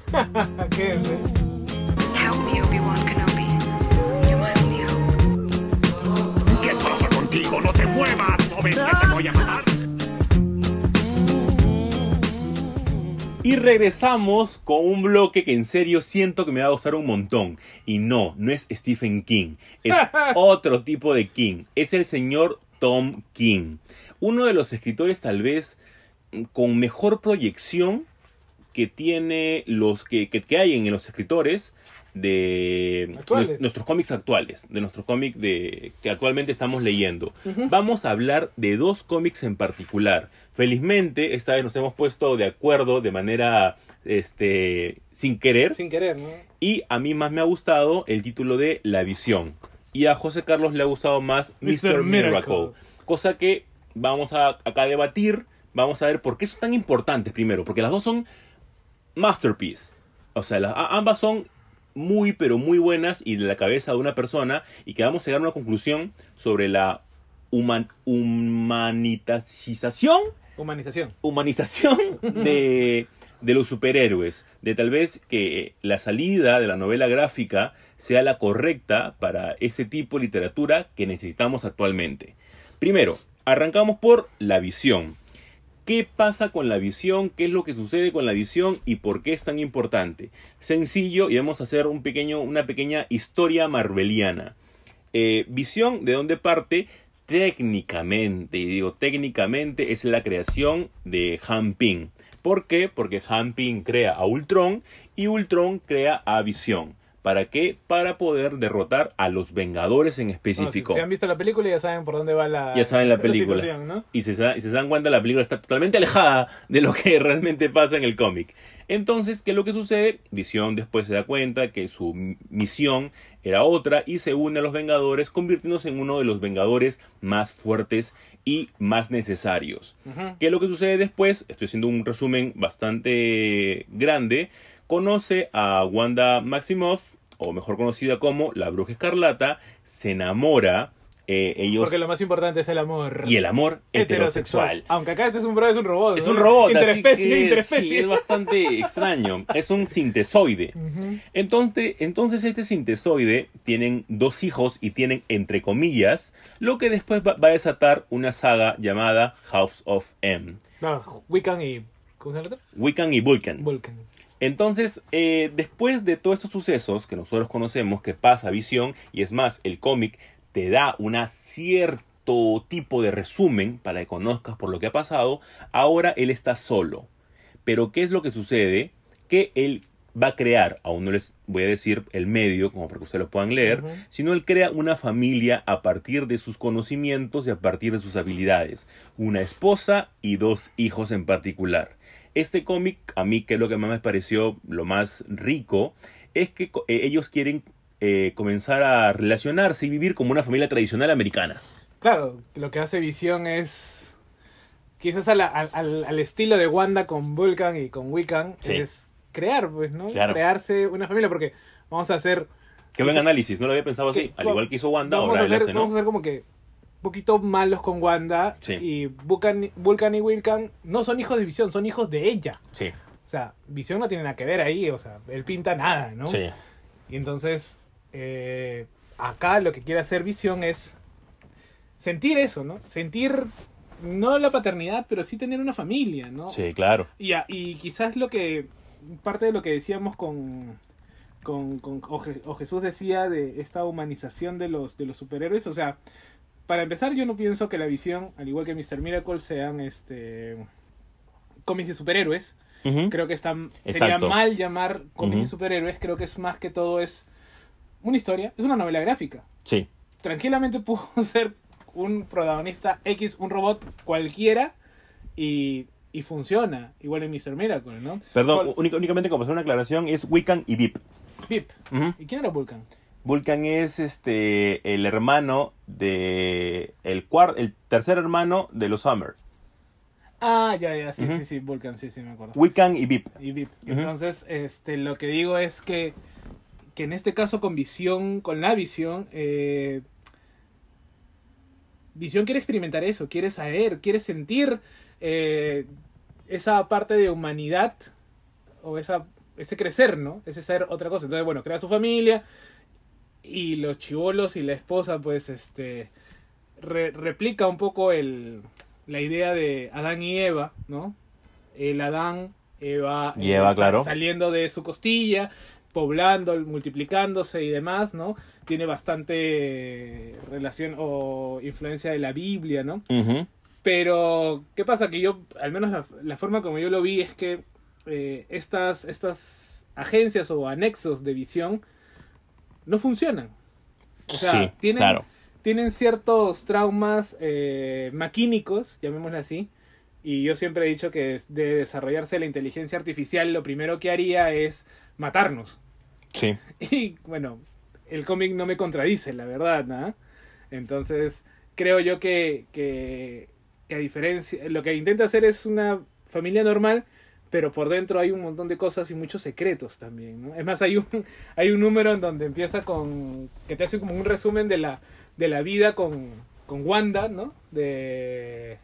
Quédense. Help me, Obi-Wan Kenobi. My. ¿Qué pasa contigo? ¡No te muevas! ¿No ves que te voy a matar? Y regresamos con un bloque que en serio siento que me va a gustar un montón. Y no, no es Stephen King. Es otro tipo de King. Es el señor Tom King. Uno de los escritores tal vez mm, con mejor proyección que tiene los que, que, que hay en los escritores de nuestros cómics actuales, de nuestros cómics de que actualmente estamos leyendo. Vamos a hablar de dos cómics en particular. Felizmente, esta vez nos hemos puesto de acuerdo de manera este sin querer Sin querer, ¿no? y a mí más me ha gustado el título de La Visión. Y a José Carlos le ha gustado más Mr. Miracle. Miracle. Cosa que vamos a acá a debatir. Vamos a ver por qué son tan importantes primero. Porque las dos son masterpiece. O sea, las- ambas son muy pero muy buenas y de la cabeza de una persona. Y que vamos a llegar a una conclusión sobre la human, humanitazización Humanización. humanización de, de los superhéroes, de tal vez que la salida de la novela gráfica sea la correcta para ese tipo de literatura que necesitamos actualmente. Primero, arrancamos por la visión. ¿Qué pasa con la visión? ¿Qué es lo que sucede con la visión? ¿Y por qué es tan importante? Sencillo, y vamos a hacer un pequeño, una pequeña historia marveliana. Eh, visión, ¿de dónde parte? Técnicamente, y digo técnicamente, es la creación de Han Ping. ¿Por qué? Porque Han crea a Ultron y Ultron crea a Visión. ¿Para qué? Para poder derrotar a los Vengadores en si, específico. si han visto la película ya saben por dónde va la Ya saben la película. Y se, se dan cuenta, la película está totalmente alejada de lo que realmente pasa en el cómic. Entonces, ¿qué es lo que sucede? Visión después se da cuenta que su misión era otra y se une a los Vengadores, convirtiéndose en uno de los Vengadores más fuertes y más necesarios. ¿Qué es lo que sucede después? Estoy haciendo un resumen bastante grande. Conoce a Wanda Maximoff, o mejor conocida como la Bruja Escarlata, se enamora. eh, ellos Porque lo más importante es el amor. y el amor heterosexual. Aunque acá este es un bro, es un robot. Es ¿no? un robot, así Interespecie, que interespecie. sí, es bastante extraño. Es un sintesoide. Entonces, entonces este sintesoide tienen dos hijos y tienen entre comillas lo que después va, va a desatar una saga llamada House of M. No, Wiccan y. ¿Cómo se llama? Wiccan y Vulcan. Vulcan. Entonces, eh, después de todos estos sucesos que nosotros conocemos que pasa Visión, y es más, el cómic te da un cierto tipo de resumen para que conozcas por lo que ha pasado, ahora él está solo. Pero ¿qué es lo que sucede? Que él va a crear, aún no les voy a decir el medio, como para que ustedes lo puedan leer, sino él crea una familia a partir de sus conocimientos y a partir de sus habilidades. Una esposa y dos hijos en particular. Este cómic, a mí, que es lo que más me pareció lo más rico, es que eh, ellos quieren eh, comenzar a relacionarse y vivir como una familia tradicional americana. Claro, lo que hace Visión es. Quizás a la- al, al- al estilo de Wanda con Vulcan y con Wiccan. Sí. Es crear, pues, ¿no? Claro. Crearse una familia. Porque vamos a hacer. Qué buen análisis, no lo había pensado así. que- Al igual que hizo Wanda, vamos ahora a hacer, hace, ¿no? Vamos a hacer como que. Poquito malos con Wanda. Sí. Y Vulcan, Vulcan y Wiccan no son hijos de Visión, son hijos de ella. Sí, O sea, Visión no tiene nada que ver ahí. O sea, él pinta nada, ¿no? sí. Y entonces, eh, acá lo que quiere hacer Visión es sentir eso, ¿no? Sentir no la paternidad, pero sí tener una familia, ¿no? Sí, claro. Y, y quizás lo que, parte de lo que decíamos con, con, con- o, Je- o Jesús decía de esta humanización de los, de los superhéroes, o sea, para empezar yo no pienso que la visión, al igual que Mr. Miracle, sean este cómics de superhéroes. Creo que está, sería mal llamar cómics de Ujú. superhéroes. Creo que es más que todo es una historia, es una novela gráfica. Sí, Tranquilamente pudo ser un protagonista X, un robot cualquiera y, y funciona. Igual en Mr. Miracle, ¿no? Perdón, única- únicamente como hacer una aclaración, es Wiccan y Vip. Ujú. ¿Y quién era Vulcan? Vulcan es este el hermano de el cuar- el tercer hermano de los Summer. Ah, ya, ya, sí, sí, sí, Vulcan, sí, sí, me acuerdo. Wiccan y Vip. y VIP. Entonces, este, lo que digo es que, que en este caso con visión, con la visión, eh, visión quiere experimentar eso, quiere saber, quiere sentir eh, esa parte de humanidad o esa, ese crecer, ¿no? Ese ser otra cosa. Entonces, bueno, crea su familia y los chivolos y la esposa, pues, este, re- replica un poco el, la idea de Adán y Eva, ¿no? El Adán, Eva, Y Eva, claro. saliendo de su costilla, poblando, multiplicándose y demás, ¿no? Tiene bastante relación o influencia de la Biblia, ¿no? Pero, ¿qué pasa? Que yo, al menos la, la forma como yo lo vi es que eh, estas, estas agencias o anexos de visión no funcionan. O sea, sí, tienen, claro. tienen ciertos traumas eh, maquínicos, llamémosle así, y yo siempre he dicho que de desarrollarse la inteligencia artificial lo primero que haría es matarnos. Sí. Y bueno, el cómic no me contradice, la verdad, ¿no? Entonces, creo yo que, que, que a diferencia, lo que intenta hacer es una familia normal, pero por dentro hay un montón de cosas y muchos secretos también, ¿no? Es más, hay un, hay un número en donde empieza con, que te hace como un resumen de la, de la vida con, con Wanda, ¿no? De,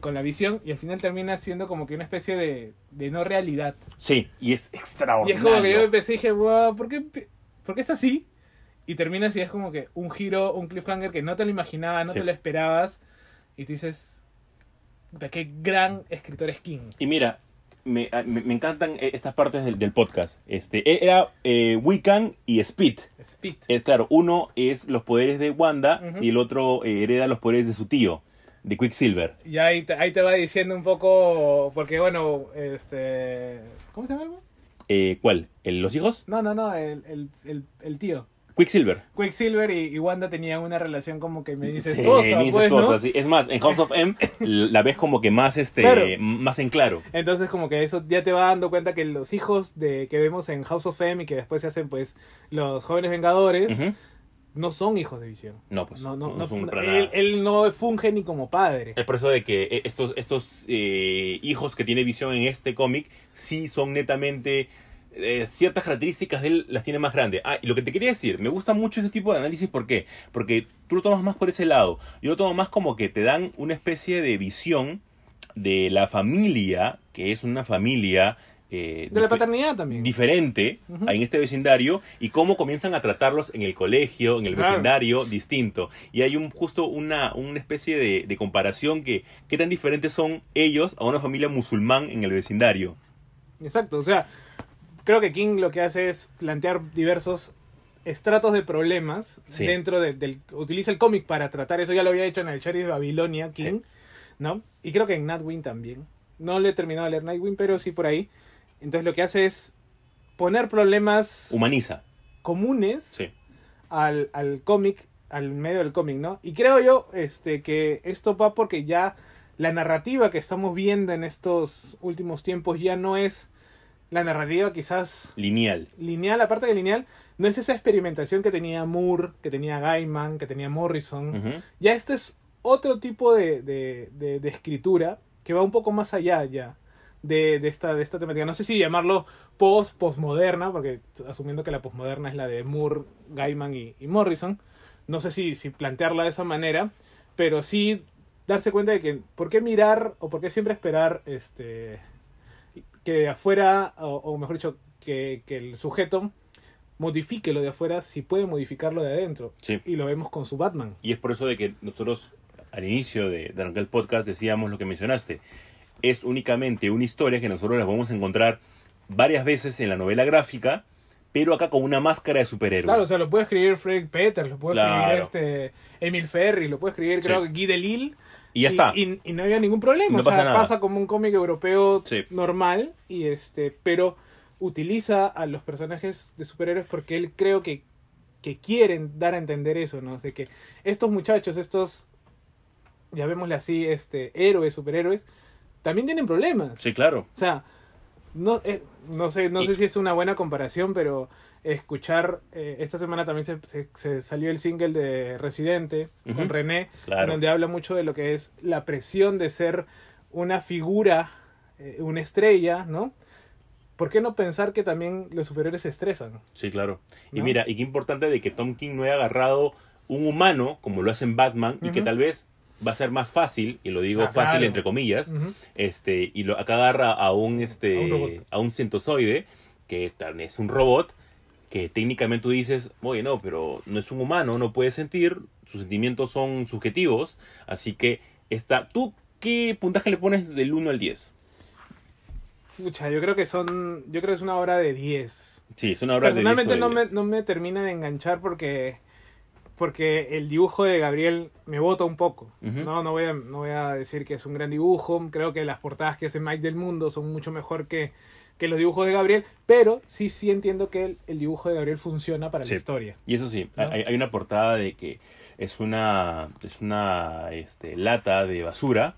con la visión, y al final termina siendo como que una especie de, de no realidad. Sí, y es Y extraordinario. es como que yo empecé y dije, wow, ¿por qué, ¿por qué está así? Y termina así, es como que un giro, un cliffhanger que no te lo imaginabas, no Sí. te lo esperabas. Y tú dices, puta, qué gran escritor es King. Y mira, me, a- me- me encantan eh, estas partes del, del podcast. Este, e- era eh, Wiccan y Speed. Speed. Eh, claro, uno es los poderes de Wanda y el otro eh, hereda los poderes de su tío, de Quicksilver. Y ahí te, ahí te va diciendo un poco, porque bueno, este... ¿Cómo se llama? el? Eh, ¿Cuál? ¿El- ¿Los hijos? No, no, no, el, el, el, el tío. Quicksilver. Quicksilver y, y Wanda tenían una relación como que me dices Sí, pues, ¿no? sí. Es más, en House of M la ves como que más, este, Claro. más en claro. Entonces como que eso ya te va dando cuenta que los hijos de que vemos en House of M y que después se hacen pues los jóvenes vengadores no son hijos de visión. No, pues, No, no, no no, son no, para él, nada. él no funge ni como padre. Es por eso de que eh, estos, estos eh, hijos que tiene visión en este cómic sí son netamente eh, ciertas características de él las tiene más grandes. Ah, y lo que te quería decir, me gusta mucho ese tipo de análisis, ¿por qué? Porque tú lo tomas más por ese lado. Yo lo tomo más como que te dan una especie de visión de la familia, que es una familia... eh, De la paternidad también. diferente Ujú. en este vecindario y cómo comienzan a tratarlos en el colegio, en el Claro. vecindario distinto. Y hay un justo una, una especie de, de comparación que qué tan diferentes son ellos a una familia musulmán en el vecindario. Exacto, o sea, creo que King lo que hace es plantear diversos estratos de problemas Sí. dentro de- del... Utiliza el cómic para tratar eso, ya lo había hecho en el Sheriff de Babilonia, King, ¿no? Y creo que en Nightwing también. No le he terminado de leer Nightwing, pero sí por ahí. Entonces lo que hace es poner problemas Humaniza. comunes Sí. al, al cómic, al medio del cómic, ¿no? Y creo yo este, que esto va porque ya la narrativa que estamos viendo en estos últimos tiempos ya no es la narrativa quizás Lineal. lineal, aparte de lineal, no es esa experimentación que tenía Moore, que tenía Gaiman, que tenía Morrison. Ya este es otro tipo de, de, de- de escritura que va un poco más allá ya de, de esta, de esta temática. No sé si llamarlo post, postmoderna, porque asumiendo que la postmoderna es la de Moore, Gaiman y, y Morrison, no sé si, si plantearla de esa manera, pero sí darse cuenta de que por qué mirar o por qué siempre esperar este que de afuera, o, o mejor dicho, que, que el sujeto modifique lo de afuera si puede modificarlo de adentro. Sí. Y lo vemos con su Batman. Y es por eso de que nosotros al inicio de, de arrancar el podcast decíamos lo que mencionaste. Es únicamente una historia que nosotros la podemos encontrar varias veces en la novela gráfica, pero acá con una máscara de superhéroe. Claro, o sea, lo puede escribir Frank Peters, lo puede Claro. escribir este Emil Ferry, lo puede escribir Sí. creo que Guy Delisle. Y ya está. Y, y no había ningún problema. No o sea, pasa nada. pasa como un cómic europeo Sí. normal, y este, pero utiliza a los personajes de superhéroes porque él creo que, que quieren dar a entender eso, ¿no? De que estos muchachos, estos, llamémosle así, este, héroes, superhéroes, también tienen problemas. Sí, claro. O sea, no, eh, no sé, no Y- sé si es una buena comparación, pero escuchar eh, esta semana también se, se- se salió el single de Residente con. René, Claro. donde habla mucho de lo que es la presión de ser una figura, eh, una estrella, ¿no? ¿Por qué no pensar que también los superiores se estresan? Sí, claro. Y mira, y qué importante de que Tom King no haya agarrado un humano, como lo hace en Batman, y que tal vez va a ser más fácil, y lo digo Ah, fácil claro. entre comillas, este, y lo, acá agarra a un, este, A un robot. a un centozoide, que es un robot, que técnicamente tú dices, oye, no, pero no es un humano, no puede sentir, sus sentimientos son subjetivos, así que está, ¿tú qué puntaje le pones del 1 al 10? Pucha, yo creo que son, yo creo que es una obra de 10. Sí, es una obra de 10 Personalmente no me, 10. no me termina de enganchar porque porque el dibujo de Gabriel me bota un poco. No, no voy, a, no voy a decir que es un gran dibujo. Creo que las portadas que hace Mike del Mundo son mucho mejor que, que los dibujos de Gabriel, pero sí, sí entiendo que el, el dibujo de Gabriel funciona para Sí. la historia. Y eso sí, ¿No? hay, hay una portada de que es una, es una este, lata de basura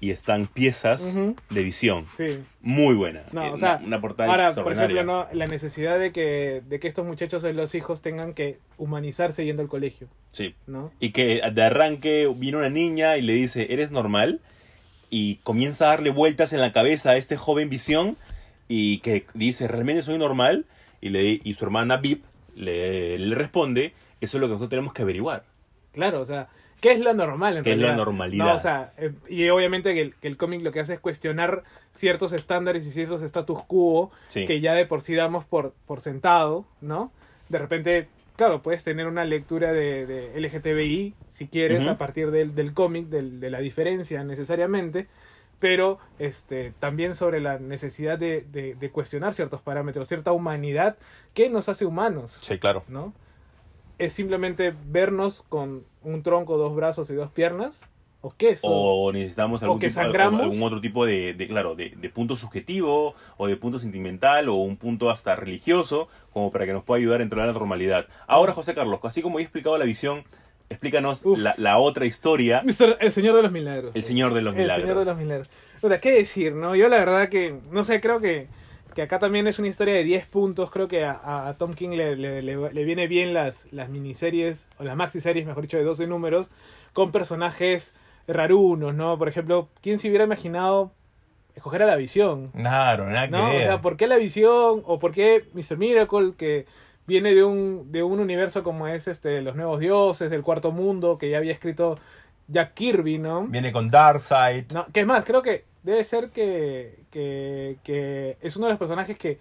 y están piezas de visión. Sí. Muy buena. No, Eh, o sea, una, una portada ahora, por ejemplo, ¿no? la necesidad de que, de que estos muchachos, los hijos, tengan que humanizarse yendo al colegio, Sí. ¿no? Y que de arranque viene una niña y le dice, ¿eres normal? Y comienza a darle vueltas en la cabeza a este joven visión y que dice, ¿realmente soy normal? Y, le, y su hermana Vip le, le responde, eso es lo que nosotros tenemos que averiguar. Claro, o sea, ¿qué es lo normal en ¿Qué es la normalidad? No, o sea, eh, y obviamente que el, que el cómic lo que hace es cuestionar ciertos estándares y ciertos status quo Sí. que ya de por sí damos por, por sentado, ¿no? De repente, claro, puedes tener una lectura de, de LGTBI, si quieres, a partir del, del cómic, del- de la diferencia necesariamente, pero este, también sobre la necesidad de, de- de cuestionar ciertos parámetros, cierta humanidad que nos hace humanos. Sí, claro. ¿no? Es simplemente vernos con un tronco, dos brazos y dos piernas. ¿O qué eso? O necesitamos algún, que tipo- algún otro tipo de, de, claro, de, de punto subjetivo o de punto sentimental o un punto hasta religioso como para que nos pueda ayudar a entrar a la normalidad. Ahora, José Carlos, así como he explicado la visión, explícanos la, la otra historia, Mister- el Señor de los Milagros. El Señor de los El Milagros. Señor de los Milagros. Puta, ¿qué decir, no? Yo la verdad que, no sé, creo que, que acá también es una historia de 10 puntos. Creo que a, a Tom King le, le, le- le viene bien las, las miniseries, o las maxiseries, mejor dicho, de 12 números, con personajes rarunos, ¿no? Por ejemplo, ¿quién se hubiera imaginado escoger a la visión? Claro, nada ¿no? O sea, ¿por qué la visión? ¿O por qué Mr. Miracle, que viene de un, de un universo como es este Los Nuevos Dioses, del Cuarto Mundo, que ya había escrito Jack Kirby, ¿no? Viene con Darkseid. no que es más, creo que debe ser que, que, que es uno de los personajes que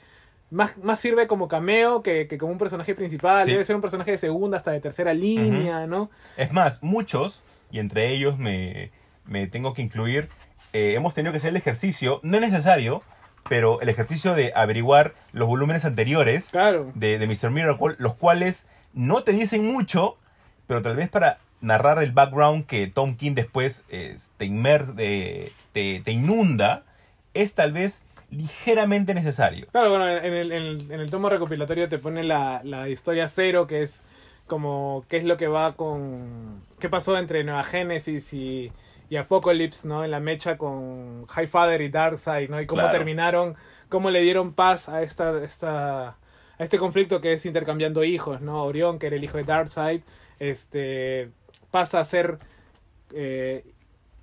más, más sirve como cameo que, que como un personaje principal. Sí. Debe ser un personaje de segunda hasta de tercera línea, ¿no? Es más, muchos, y entre ellos me, me tengo que incluir, eh, hemos tenido que hacer el ejercicio, no es necesario, pero el ejercicio de averiguar los volúmenes anteriores Claro. de, de Mr. Miracle, los cuales no te dicen mucho, pero tal vez para narrar el background que Tom King después eh, te, inmer- eh, te, te inunda, es tal vez ligeramente necesario. Claro, bueno, en el, en el, en el tomo recopilatorio te pone la, la historia cero, que es como qué es lo que va con... qué pasó entre Nueva Génesis y, y Apocalypse, ¿no? En la mecha con Highfather y Darkseid, ¿no? Y cómo Claro. terminaron, cómo le dieron paz a esta, esta a este conflicto que es intercambiando hijos, ¿no? Orión, que era el hijo de Darkseid, este pasa a ser eh,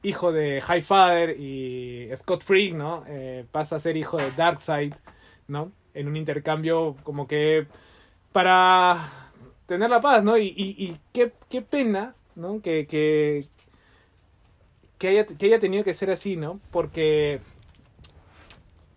hijo de Highfather y Scott Free, ¿no? Eh, pasa a ser hijo de Darkseid, ¿no? En un intercambio como que para tener la paz, ¿no? Y, y, y qué, qué pena, ¿no? Que, que, que, haya, que haya tenido que ser así, ¿no? Porque...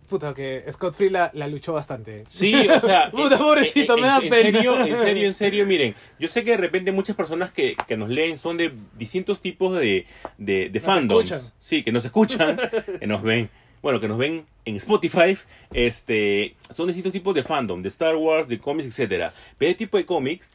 Puta, que Scott Free la, la luchó bastante. Sí, o sea. Puta, eh, pobrecito, eh, me da en, pena. Serio, en serio, en serio, miren. Yo sé que de repente muchas personas que, que nos leen son de distintos tipos de, de, de fandoms. escuchan. Sí, que nos escuchan, que nos ven. Bueno, que nos ven en Spotify. Este, son distintos tipos de fandom, de Star Wars, de cómics, etcétera. Pero este tipo de cómics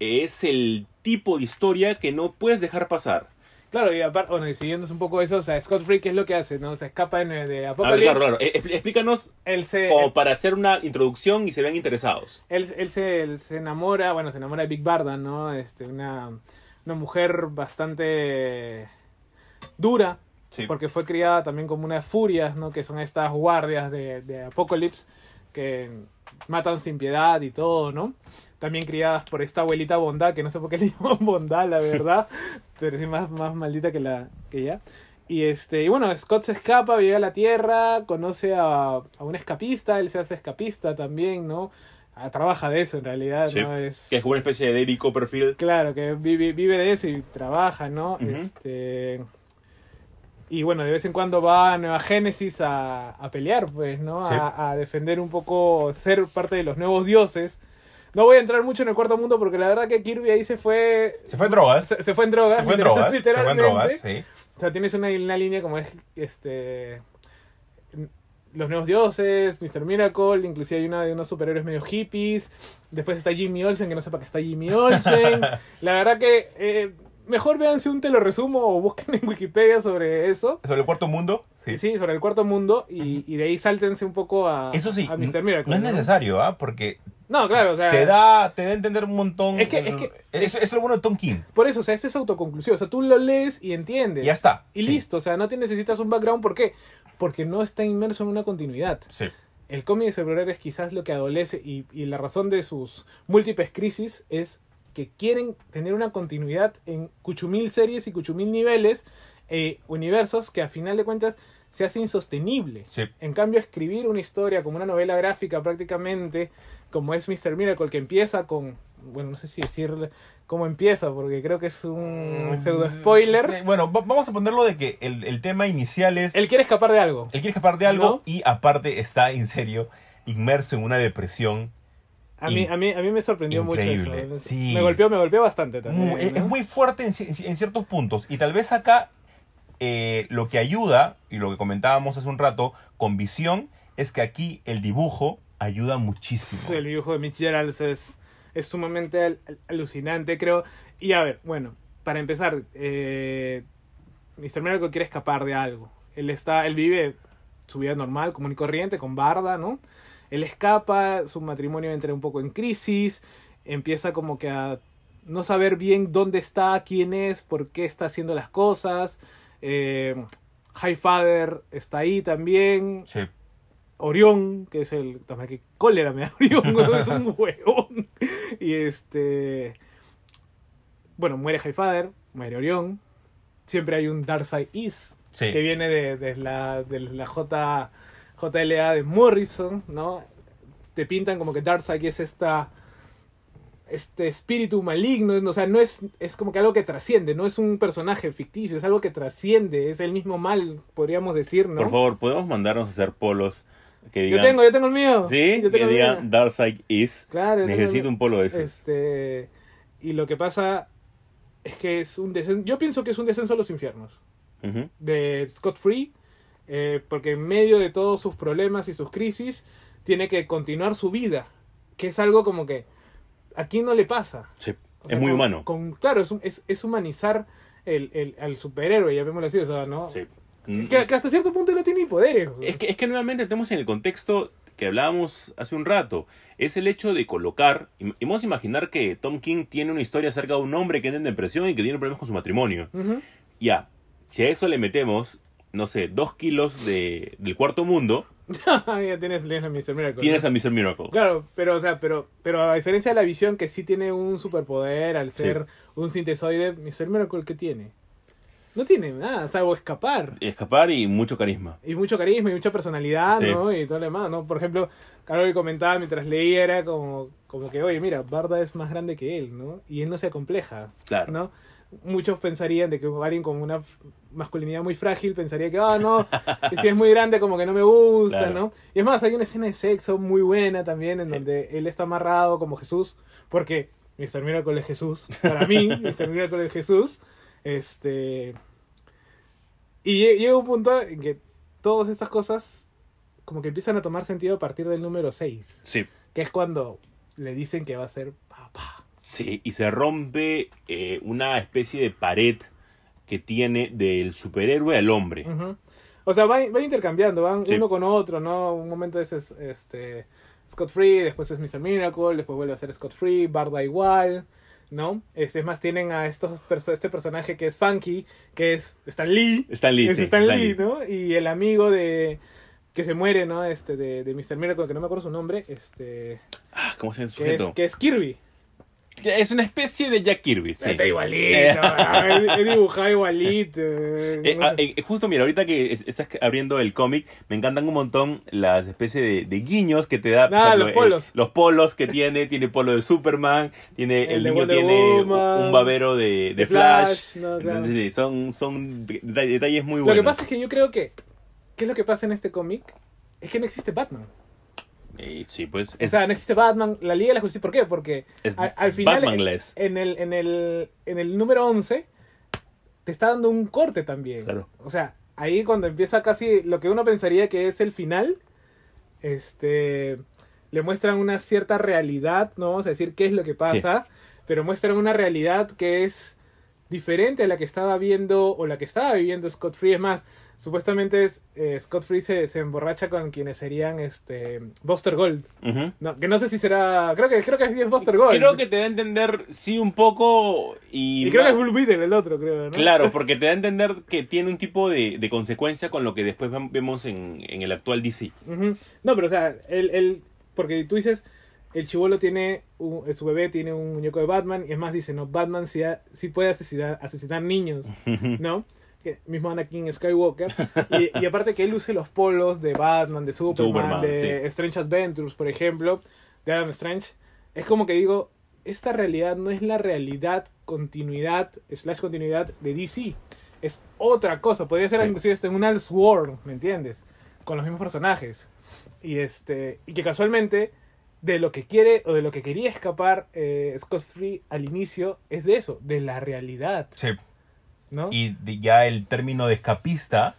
es el tipo de historia que no puedes dejar pasar. Claro, y aparte, bueno, y siguiendo un poco eso, o sea, Scott Free, ¿qué es lo que hace? ¿No? Se escapa en, de A ver, Apocalypse. claro, claro. Eh, expl- Explícanos Él se, como para hacer una introducción y se vean interesados. él, él se, él se enamora, bueno, se enamora de Big Barda, ¿no? Este, una, una mujer bastante dura, Sí. porque fue criada también como unas furias, ¿no? Que son estas guardias de, de Apocalypse que matan sin piedad y todo, ¿no? También criadas por esta abuelita Bondad, que no sé por qué le llaman Bondad, la verdad, pero sí más, más maldita que la que ella. Y este, y bueno, Scott se escapa, llega a la Tierra, conoce a, a un escapista, él se hace escapista también, ¿no? Ah, trabaja de eso en realidad, Sí, ¿no? Es, Que es una especie de David Copperfield. Claro, que vive, vive de eso y trabaja, ¿no? Ujú. Este. Y bueno, de vez en cuando va a Nueva Génesis a, a pelear, pues, ¿no? Sí. A, a defender un poco, ser parte de los nuevos dioses. No voy a entrar mucho en el cuarto mundo porque la verdad que Kirby ahí se fue. Se fue en drogas. Se, se fue en drogas. Se fue en drogas. Se fue en drogas, sí. O sea, tienes una, una línea como es este. Los nuevos dioses, Mr. Miracle, inclusive hay una de unos superhéroes medio hippies. Después está Jimmy Olsen, que no sé para qué está Jimmy Olsen. La verdad que eh, mejor véanse un te lo resumo o busquen en Wikipedia sobre eso. ¿Sobre el cuarto mundo? Sí, sobre el cuarto mundo y, y de ahí sáltense un poco a, Eso sí, a Mr. Miracle. no es necesario, ¿ah? Porque No, claro, o sea, te da, te da a entender un montón. Es que- el- es que- eso, eso es lo bueno de Tom King. por eso, o sea, ese es autoconclusivo. O sea, tú lo lees y entiendes. Ya está. Y Sí. listo, o sea, no te necesitas un background. ¿Por qué? Porque no está inmerso en una continuidad. Sí. El cómic de superhéroes quizás lo que adolece y, y la razón de sus múltiples crisis es que quieren tener una continuidad en cuchumil series y cuchumil niveles, eh, universos que a final de cuentas se hace insostenible. Sí. En cambio, escribir una historia como una novela gráfica prácticamente, como es Mr. Miracle, que empieza con, bueno, no sé si decirle cómo empieza, porque creo que es un pseudo spoiler. Sí, bueno, va- vamos a ponerlo de que el, el tema inicial es... Él quiere escapar de algo. Él quiere escapar de algo ¿No? y aparte está en serio inmerso en una depresión. A mí, a mí, a mí me sorprendió increíble, mucho eso. sí. Me golpeó, me golpeó bastante también. Es, ¿no? es muy fuerte en, en ciertos puntos. Y tal vez acá eh, lo que ayuda, y lo que comentábamos hace un rato, con visión, es que aquí el dibujo ayuda muchísimo. El dibujo de Mitch Geralds es, sumamente al- al- alucinante, creo. Y a ver, bueno, para empezar, eh, Mr. Miracle quiere escapar de algo. Él está, él vive su vida normal, común y corriente, con Barda, ¿no? Él escapa, su matrimonio entra un poco en crisis, empieza como que a no saber bien dónde está, quién es, por qué está haciendo las cosas. Eh, Highfather está ahí también. Sí. Orión, que es el. también que cólera me da Orión, es un huevón. Y este. Bueno, muere Highfather, muere Orión. Siempre hay un Darkseid Is, Sí. que viene de, de la, de la J, JLA de Morrison, ¿no? Te pintan como que Darkseid es esta. Este espíritu maligno, o sea, no es, es como que algo que trasciende, no es un personaje ficticio, es algo que trasciende, es el mismo mal, podríamos decir, ¿no? Por favor, ¿podemos mandarnos a hacer polos que Yo digan... tengo, yo tengo el mío. Sí, yo que tengo mío. digan Darkseid is. Claro, yo Necesito un polo de esos. Este, y lo que pasa es que es un descenso. Yo pienso que es un descenso a los infiernos de Scott Free, eh, porque en medio de todos sus problemas y sus crisis tiene que continuar su vida, que es algo como que aquí no le pasa. Sí, O es muy con- humano. con- claro, es, es, es humanizar el, el- al superhéroe, llamémoslo así, o sea, ¿no? Sí. Que, que hasta cierto punto no tiene ni poderes. Es que, es que nuevamente estamos en el contexto que hablábamos hace un rato. Es el hecho de colocar. y vamos a imaginar que Tom King tiene una historia acerca de un hombre que entra en depresión y que tiene problemas con su matrimonio. Ya, si a eso le metemos, no sé, dos kilos de, del cuarto mundo, ya tienes, tienes a Mr. Miracle. tienes ¿no? a Mr. Miracle. Claro, pero o sea, pero, pero a diferencia de la visión que sí tiene un superpoder al ser un sintesoide, Mr. Miracle ¿qué tiene? No tiene nada, salvo escapar. Escapar y mucho carisma. Y mucho carisma y mucha personalidad, Sí. ¿no? Y todo lo demás, ¿no? Por ejemplo, algo que comentaba mientras leía era como, como que, oye, mira, Barda es más grande que él, ¿no? Y él no se acompleja, Claro. ¿no? Muchos pensarían de que alguien con una masculinidad muy frágil pensaría que, ah, no, si es muy grande como que no me gusta, Claro. ¿no? Y es más, hay una escena de sexo muy buena también en donde él está amarrado como Jesús, porque Mr. Miracle es Jesús, para mí, Mr. Miracle es Jesús, este... Y lle- llega un punto en que todas estas cosas como que empiezan a tomar sentido a partir del número 6, Sí. que es cuando le dicen que va a ser papá. Sí, y se rompe eh, una especie de pared que tiene del superhéroe al hombre. O sea, van, van intercambiando, van Sí. uno con otro, ¿no? Un momento es, es, este Scott Free, después es Mr. Miracle, después vuelve a ser Scott Free, Barda igual, ¿no? Este, es más, tienen a estos este personaje que es Funky, que es Stan Lee. Stan Lee, es sí, Stan Stan Lee, Lee. ¿no? Y el amigo de que se muere, ¿no? Este de, de Mr. Miracle, que no me acuerdo su nombre, este Ah, ¿Cómo se llama el que es, sujeto? que es Kirby. Es una especie de Jack Kirby. sí. Está igualito, he dibujado igualito. Eh, ah, eh, justo mira, ahorita que es- estás abriendo el cómic, me encantan un montón las especies de, de guiños que te da. Ah, ejemplo, los el- polos. los polos que tiene, tiene polo de Superman, tiene El niño Wonder tiene Woman, un babero de, de de Flash. Flash, no, claro. Entonces, sí, son, son deta- detalles muy Lo buenos. que pasa es que yo creo que. ¿Qué es lo que pasa en este cómic? Es que no existe Batman. Eh, sí, pues O sea, no existe Batman, la Liga de la Justicia. ¿Por qué? Porque es al, al final. Batmanless. En el, en, el, en el número 11, te está dando un corte también. Claro. O sea, ahí cuando empieza casi lo que uno pensaría que es el final, este. Le muestran una cierta realidad, no vamos a decir qué es lo que pasa, pero muestran una realidad que es diferente a la que estaba viendo o la que estaba viviendo Scott Free. Es más, supuestamente eh, Scott Free se, se emborracha con quienes serían este Buster Gold. No, que no sé si será. Creo que creo que sí es Buster Gold. Creo que te da a entender, sí, un poco. Y, Y creo que es Blue Beetle el otro, creo, ¿no? Claro, porque te da a entender que tiene un tipo de, de consecuencia con lo que después vemos en, en el actual DC. No, pero o sea, el, el, porque tú dices, el chivolo tiene, un- su bebé tiene un muñeco de Batman, y es más, dice, no, Batman sí, ha- sí puede asesinar, asesinar niños, ¿no? Que, mismo Anakin Skywalker. Y, y aparte que él use los polos de Batman, de Superman, Superman, de sí. Strange Adventures, por ejemplo, de Adam Strange, es como que digo, esta realidad no es la realidad, continuidad, slash continuidad de DC. Es otra cosa, podría ser Sí. inclusive hasta en un Elseworld, ¿me entiendes? Con los mismos personajes. Y este y que casualmente de lo que quiere o de lo que quería escapar eh, Scott Free al inicio es de eso, de la realidad, Sí. ¿No? Y ya el término de escapista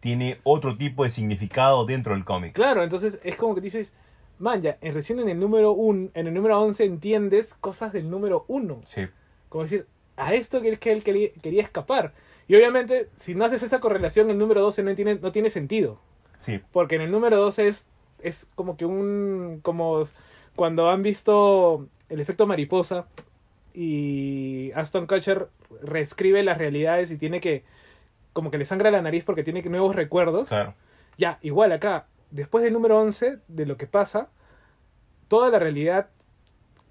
tiene otro tipo de significado dentro del cómic. Claro, entonces es como que dices, man, ya, en- recién en el número un, en el número 11 entiendes cosas del número 1. Sí. Como decir, a esto que él, que él quería, quería escapar. Y obviamente, si no haces esa correlación, el número 12 no tiene, no tiene sentido. Sí. Porque en el número 12 es, es como que un. como cuando han visto el efecto mariposa y Aston Kutcher reescribe las realidades y tiene que. como que le sangra la nariz porque tiene que nuevos recuerdos. Claro. Ya, igual acá, después del número 11, de lo que pasa, toda la realidad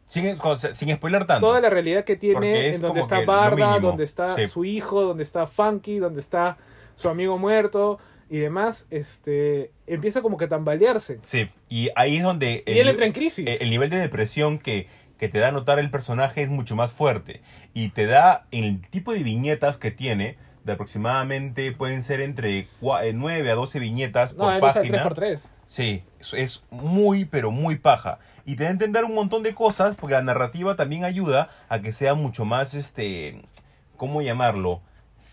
Sin, sin spoiler tanto. toda la realidad que tiene, es en donde está Barda, donde está Sí. su hijo, donde está Funky, donde está su amigo muerto y demás, este empieza como que a tambalearse. Sí. Y ahí es donde... y él entra en crisis. el, el nivel de depresión que, que te da a notar el personaje es mucho más fuerte. Y te da el tipo de viñetas que tiene, de aproximadamente pueden ser entre 9 a 12 viñetas no, por página. 3x3. Sí, es, es muy, pero muy paja. Y te da a entender un montón de cosas, porque la narrativa también ayuda a que sea mucho más, este, ¿cómo llamarlo?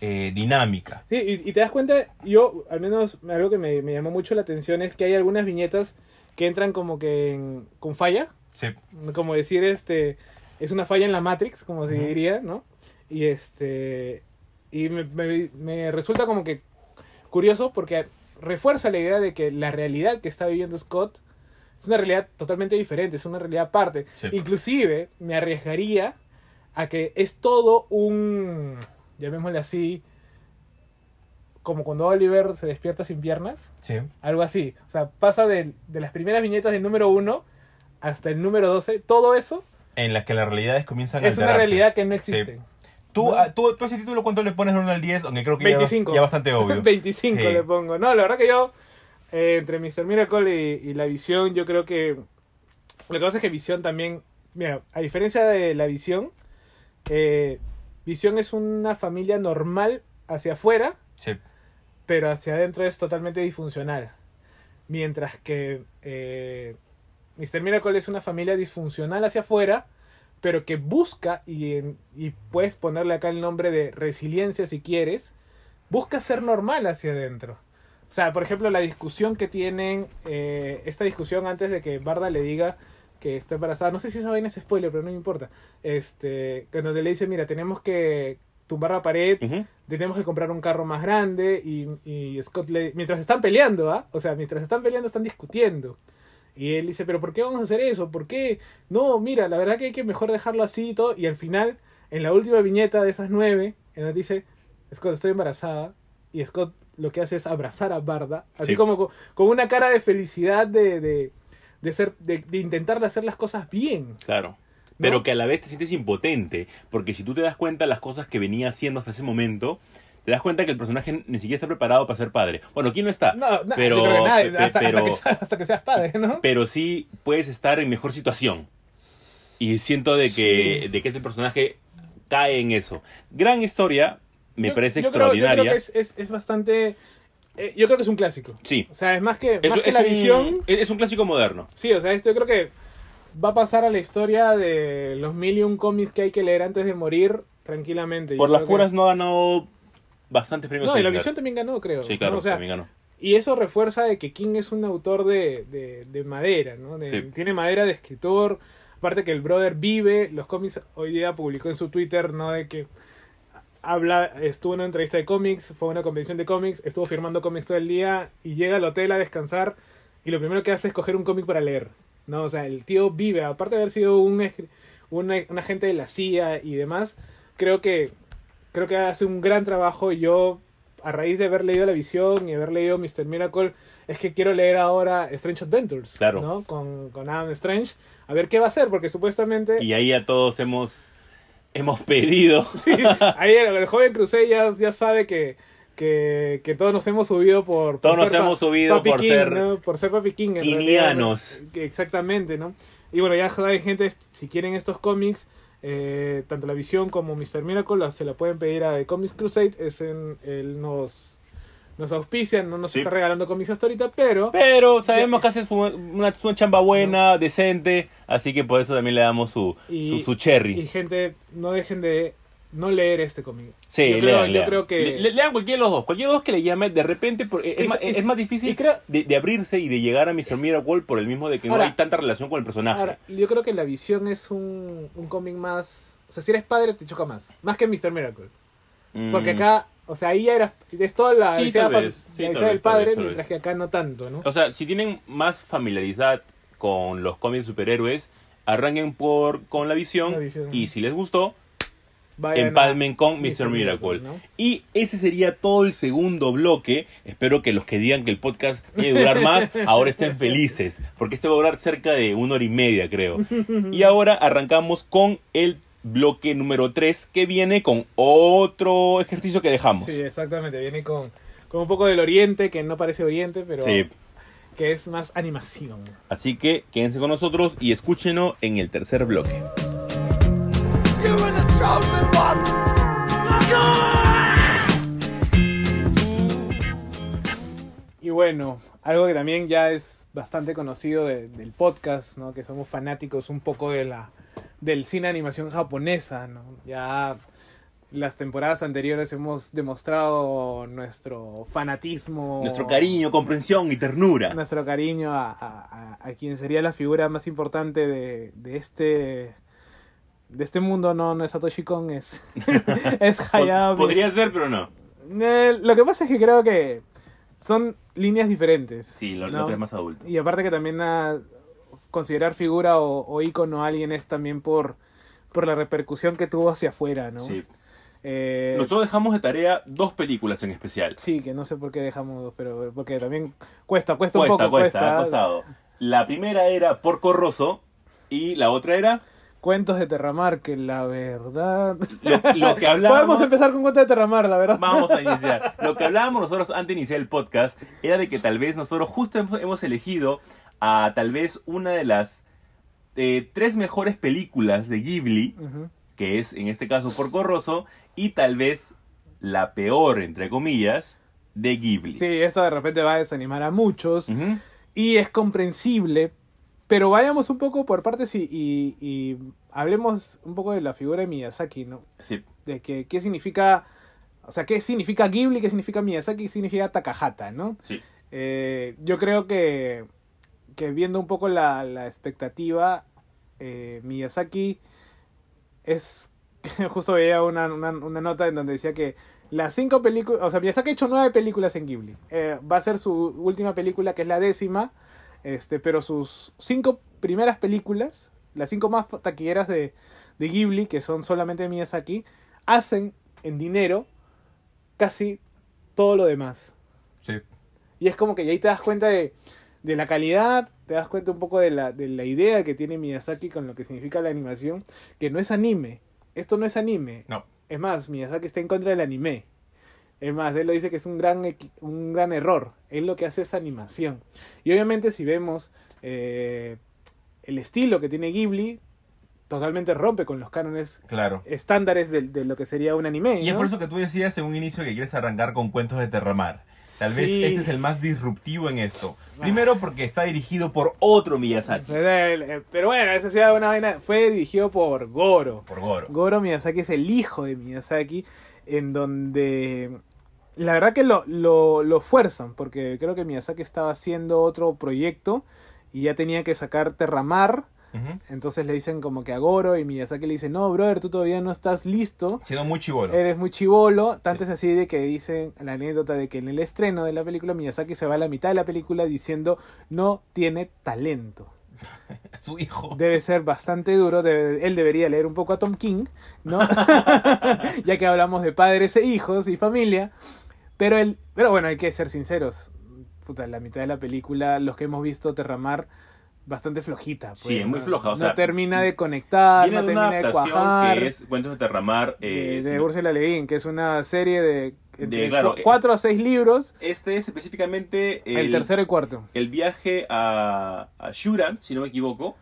Eh, dinámica. Sí, y, y te das cuenta, yo, al menos algo que me, me llamó mucho la atención es que hay algunas viñetas que entran como que en- con falla, Sí, como decir, este, es una falla en la Matrix, como se diría, ¿no? Y este, y me, me- me resulta como que curioso porque refuerza la idea de que la realidad que está viviendo Scott es una realidad totalmente diferente, es una realidad aparte. Sí. Inclusive me arriesgaría a que es todo un, llamémosle así, como cuando Oliver se despierta sin piernas, sí. algo así. O sea, pasa de, de las primeras viñetas del número 1 hasta el número 12, todo eso En las que las realidades comienzan a es una realidad que no existe. ¿Tú, ¿no? ah, tú, tú ese título cuánto le pones del 1 al 10? Aunque creo que ya, 25. bas- ya bastante obvio. 25 Sí. le pongo. No, la verdad que yo, eh, entre Mr. Miracle y, y la visión, yo creo que. Lo que pasa es que visión también. Mira, a diferencia de la visión, eh, visión es una familia normal hacia afuera, Sí, pero hacia adentro es totalmente disfuncional. Mientras que eh, Mr. Miracle es una familia disfuncional hacia afuera, pero que busca, y, y puedes ponerle acá el nombre de resiliencia si quieres, busca ser normal hacia adentro. O sea, por ejemplo, la discusión que tienen, eh, esta discusión antes de que Barda le diga que está embarazada, no sé si esa vaina es spoiler, pero no me importa. Este, donde le dice, mira, tenemos que tumbar la pared, tenemos que comprar un carro más grande y, y Scott le mientras están peleando, ¿ah? O sea, mientras están peleando están discutiendo. Y él dice, pero ¿por qué vamos a hacer eso? ¿Por qué? No, mira, la verdad que hay que mejor dejarlo así y todo. Y al final, en la última viñeta de esas nueve, en donde dice, Scott, estoy embarazada. Y Scott lo que hace es abrazar a Barda. Así Sí. como con, con una cara de felicidad de, de, de ser, de, de intentar hacer las cosas bien. Claro. Pero que a la vez te sientes impotente, porque si tú te das cuenta las cosas que venía haciendo hasta ese momento, te das cuenta que el personaje ni siquiera está preparado para ser padre. Bueno, ¿quién no está? No, no, pero, creo que nadie, hasta, hasta pero, que, seas- hasta que seas padre, ¿no? pero sí puedes estar en mejor situación. Y siento de que, Sí. de que este personaje cae en eso. Gran historia, me Yo- parece yo creo- yo creo extraordinaria. que es, es, es bastante. eh, yo creo que es un clásico. Sí, O sea, es más que, es, más que es la un, visión. es- un clásico moderno. Sí, o sea, esto yo creo que va a pasar a la historia de los mil y un cómics que hay que leer antes de morir tranquilamente. Por Yo las creo que- puras no ha ganado bastantes premios. No, y la visión también ganó, creo. Sí, ¿no? claro, O sea, también ganó. Y eso refuerza de que King es un autor de, de, de madera, ¿no? De- Sí. Tiene madera de escritor. Aparte que el brother vive, los cómics hoy día publicó en su Twitter, ¿no? De que habla, estuvo en una entrevista de cómics, fue a una convención de cómics, estuvo firmando cómics todo el día y llega al hotel a descansar y lo primero que hace es coger un cómic para leer. ¿no? O sea, el tío vive, aparte de haber sido un, un agente de la CIA y demás, creo que, creo que hace un gran trabajo. Yo, a raíz de haber leído La Visión y haber leído Mr. Miracle, es que quiero leer ahora Strange Adventures, Claro. ¿no? Con, con Adam Strange, a ver qué va a hacer, porque supuestamente... Y ahí a todos hemos, hemos pedido. Sí, ahí el, el joven Crusade ya, ya sabe que, que, que todos nos hemos subido por... por Todos nos ser pa- hemos subido Papi por King, ser ¿no? Por ser Papi King. en quinianos. realidad, ¿no? Que Exactamente, ¿no? Y bueno, ya saben, gente, si quieren estos cómics, eh, tanto La Visión como Mr. Miracle, se la pueden pedir a The Comics Crusade. Es en, él nos, nos auspicia, no nos Sí. está regalando cómics hasta ahorita, pero... Pero sabemos que hace su- una, una chamba buena, decente, así que por eso también le damos su, Y- su, su cherry. Y gente, no dejen de no leer este cómic. Sí, yo lean, yo lean. creo que... Le- le- lean cualquiera de los dos, cualquiera de los dos que le llame de repente, porque es, más, es más difícil creo- de, de abrirse y de llegar a Mr. Miracle por el mismo de que Ahora- no hay tanta relación con el personaje. Ahora, yo creo que la visión es un, un cómic más. O sea, si eres padre, te choca más. Más que Mr. Miracle. Mm. Porque acá, o sea, ahí ya eras. Es toda la Sí, visión sí, del padre, mientras vez. que acá no tanto, ¿no? O sea, si tienen más familiaridad con los cómics superhéroes, arranquen por con la visión, La Visión. y si les gustó, Vayan a- empalmen con Mr. Mr. Miracle. ¿no? Y ese sería todo el segundo bloque. Espero que los que digan que el podcast debe durar más, ahora estén felices. Porque este va a durar cerca de una hora y media, creo. Y ahora arrancamos con el bloque número 3, que viene con otro ejercicio que dejamos. Sí, exactamente. Viene con, con un poco del oriente, que no parece oriente, pero Sí. que es más animación. Así que quédense con nosotros y escúchenos en el tercer bloque. Y bueno, algo que también ya es bastante conocido de- del podcast, ¿no? Que somos fanáticos un poco de la del cine animación japonesa, ¿no? Ya las temporadas anteriores hemos demostrado nuestro fanatismo, Nuestro cariño, comprensión y ternura. nuestro cariño a, a- a- a quien sería la figura más importante de, de este de este mundo, no, no es Satoshi Kon, es, es Hayao. Podría ser, pero no. Eh, lo que pasa es que creo que son líneas diferentes. Sí, lo, lo ¿no? es más adulto. Y aparte que también ah, considerar figura o, o ícono a alguien es también por, por la repercusión que tuvo hacia afuera, ¿no? Sí. Eh, Nosotros dejamos de tarea dos películas en especial. sí, que no sé por qué dejamos dos, pero porque también cuesta, cuesta, Cuesta, un poco, cuesta, cuesta. ha costado. La primera era Porco Rosso y la otra era Cuentos de Terramar, que la verdad... lo, lo que hablábamos. Podemos empezar con Cuentos de Terramar, la verdad. Vamos a iniciar. Lo que hablábamos nosotros antes de iniciar el podcast era de que tal vez nosotros justo hemos, hemos elegido a tal vez una de las eh, tres mejores películas de Ghibli, que es en este caso Porco Rosso, y tal vez la peor, entre comillas, de Ghibli. Sí, esto de repente va a desanimar a muchos. Y es comprensible, pero vayamos un poco por partes y, y- y hablemos un poco de la figura de Miyazaki, ¿no? Sí. De que qué significa, o sea, qué significa Ghibli, qué significa Miyazaki, qué significa Takahata, ¿no? Sí. Eh, yo creo que, que viendo un poco la, la expectativa, eh, Miyazaki es, justo veía una, una, una nota en donde decía que las cinco películas, o sea, Miyazaki ha hecho nueve películas en Ghibli. Eh, va a ser su última película, que es la décima, este, pero sus cinco primeras películas, las cinco más taquilleras de, de Ghibli, que son solamente de Miyazaki, hacen en dinero casi todo lo demás. Sí. Y es como que ahí te das cuenta de, de la calidad, te das cuenta un poco de la, de la idea que tiene Miyazaki con lo que significa la animación, que no es anime. Esto no es anime. No. Es más, Miyazaki está en contra del anime. Es más, él lo dice que es un gran, un gran error. Él lo que hace es animación. Y obviamente si vemos eh, el estilo que tiene Ghibli, totalmente rompe con los cánones Claro. estándares de, de lo que sería un anime. Y es por eso que tú decías en un inicio que quieres arrancar con cuentos de Terramar. Tal vez este es el más disruptivo en esto. Primero porque está dirigido por otro Miyazaki. Pero pero bueno, esa sí era una vaina. Fue dirigido por Goro. Por Goro. Goro Miyazaki es el hijo de Miyazaki, en donde la verdad que lo, lo, lo fuerzan, porque creo que Miyazaki estaba haciendo otro proyecto y ya tenía que sacar Terramar. Entonces le dicen como que a Goro y Miyazaki le dice, no, brother, tú todavía no estás listo. Siendo muy chivolo. Eres muy chivolo, tanto es así de que dicen la anécdota de que en el estreno de la película Miyazaki se va a la mitad de la película diciendo no tiene talento. Su hijo. Debe ser bastante duro, debe- él debería leer un poco a Tom King, ¿no? ya que hablamos de padres e hijos y familia. Pero él, pero bueno, hay que ser sinceros. Puta, la mitad de la película, los que hemos visto Terramar, bastante flojita. pues, Sí, es muy ¿no? floja, o no sea, termina de conectar, Viene no de termina de cuajar. que es Cuentos de Terramar. de, eh, de Guin, que es una serie de, claro, cuatro a seis libros, Este es específicamente el, tercero y cuarto. el viaje a, a Shura, si no me equivoco.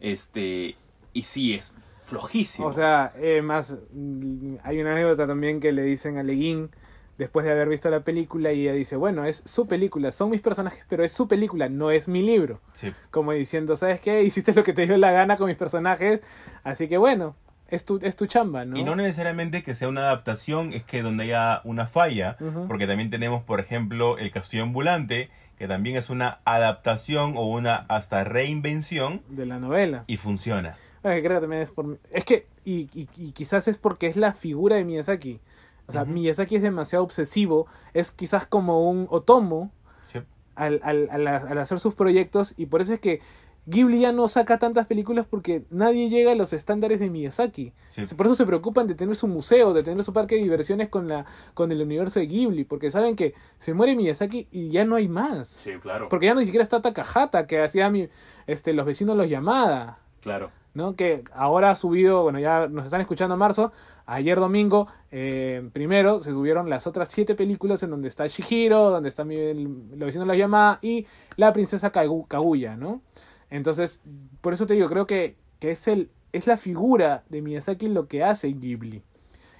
Este, y sí, es flojísimo. O sea, eh, más mm, hay una anécdota también que le dicen a Le Guin después de haber visto la película y ella dice, bueno, es su película, son mis personajes, pero es su película, no es mi libro. Sí. Como diciendo, ¿sabes qué? Hiciste lo que te dio la gana con mis personajes, así que bueno, es tu, es tu chamba, ¿no? Y no necesariamente que sea una adaptación, es que donde haya una falla, porque también tenemos, por ejemplo, El Castillo Ambulante, que también es una adaptación o una hasta reinvención De la novela. y funciona. Bueno, que creo que también es por... Es que, y, y- y quizás es porque es la figura de Miyazaki. O sea. Miyazaki es demasiado obsesivo, es quizás como un Otomo, Sí. al, al- al- al hacer sus proyectos y por eso es que Ghibli ya no saca tantas películas porque nadie llega a los estándares de Miyazaki. Sí. Por eso se preocupan de tener su museo, de tener su parque de diversiones con, la, con el universo de Ghibli, porque saben que se muere Miyazaki y ya no hay más. Sí, claro. Porque ya ni siquiera está Takahata, que hacía mi, este, los vecinos los llamada. Claro. ¿No? Que ahora ha subido, bueno, ya nos están escuchando en marzo, ayer domingo, eh, primero se subieron las otras siete películas en donde está Shihiro, donde está los vecinos la llama y la princesa Kagu- Kaguya, ¿no? Entonces, por eso te digo, creo que, que es, el, es la figura de Miyazaki lo que hace Ghibli.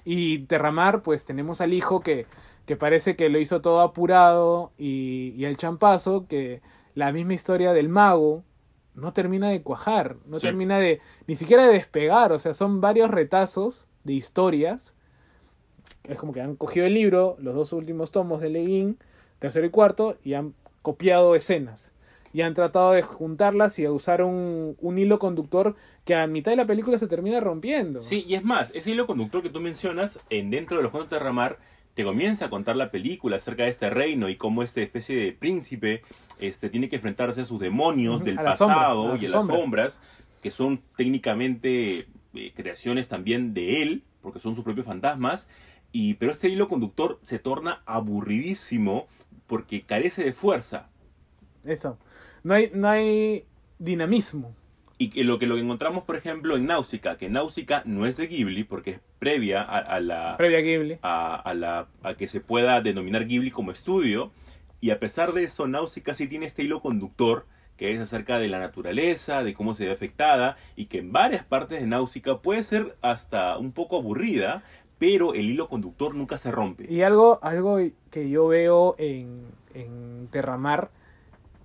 Y Terramar, pues tenemos al hijo que, que parece que lo hizo todo apurado y, y el champazo, que la misma historia del mago no termina de cuajar, no Sí. termina de ni siquiera de despegar, o sea, son varios retazos de historias. Es como que han cogido el libro, los dos últimos tomos de Leguín, tercero y cuarto, y han copiado escenas. Y han tratado de juntarlas y a usar un, un hilo conductor que a mitad de la película se termina rompiendo. Sí, y es más, ese hilo conductor que tú mencionas, en dentro de los cuentos de Ramar, te comienza a contar la película acerca de este reino y cómo esta especie de príncipe este, tiene que enfrentarse a sus demonios del a la sombra, pasado a y a las sombra. sombras, que son técnicamente eh, creaciones también de él, porque son sus propios fantasmas, y, pero este hilo conductor se torna aburridísimo porque carece de fuerza. Eso. No hay, no hay dinamismo. Y que lo que lo encontramos, por ejemplo, en Náusica, que Náusica no es de Ghibli porque es previa a, a la, Previa a Ghibli. a, a la, a que se pueda denominar Ghibli como estudio. Y a pesar de eso, Náusica sí tiene este hilo conductor que es acerca de la naturaleza, de cómo se ve afectada, y que en varias partes de Náusica puede ser hasta un poco aburrida, pero el hilo conductor nunca se rompe. Y algo, algo que yo veo en, en Terramar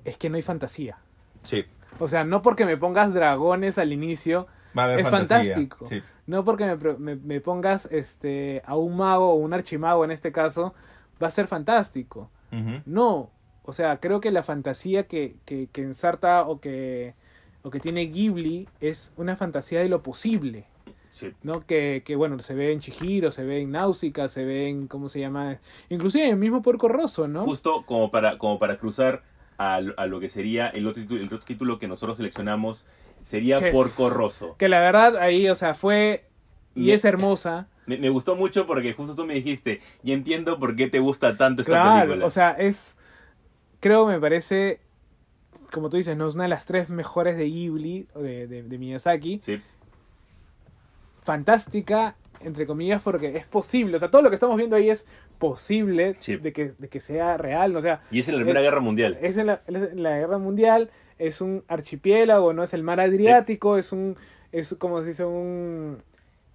es que no hay fantasía. Sí. O sea, no porque me pongas dragones al inicio, Va a haber es fantasía. fantástico. Sí. No porque me, pro- me- me pongas este, a un mago o un archimago en este caso, va a ser fantástico. No, o sea, creo que la fantasía que, que, que ensarta o que, o que tiene Ghibli es una fantasía de lo posible. Sí. ¿no? Que, que, bueno, se ve en Chihiro, se ve en Náusica, se ve en, ¿cómo se llama? Inclusive en el mismo Porco Rosso, ¿no? Justo como para, como para cruzar a, lo- a lo que sería el otro, título, el otro título que nosotros seleccionamos, sería Que- Porco Rosso. Que la verdad ahí, o sea, fue y Me- es hermosa. Me, me gustó mucho porque justo tú me dijiste, y entiendo por qué te gusta tanto esta Claro, película. o sea, es, creo, me parece, como tú dices, no es una de las tres mejores de Ghibli, o de, de, de Miyazaki. Sí, Fantástica, entre comillas, porque es posible. O sea, todo lo que estamos viendo ahí es posible Sí. de, que, de que sea real. O sea, y es en la Primera Eh, Guerra Mundial. es en la, es en la guerra mundial, es un archipiélago, no es el mar Adriático, es un, es como se dice un,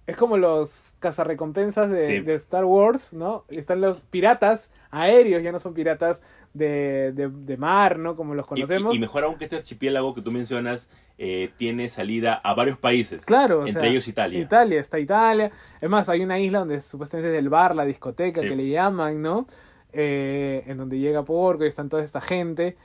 es como los cazarrecompensas de, Sí. de Star Wars, ¿no? Están los piratas aéreos, ya no son piratas de, de, de mar, ¿no? Como los conocemos. Y, y mejor aún que este archipiélago que tú mencionas eh, tiene salida a varios países. Claro, Entre sea, ellos Italia. Italia, está Italia. Es más, hay una isla donde supuestamente es el bar, la discoteca Sí. que le llaman, ¿no? Eh, en donde llega Porco y están toda esta gente.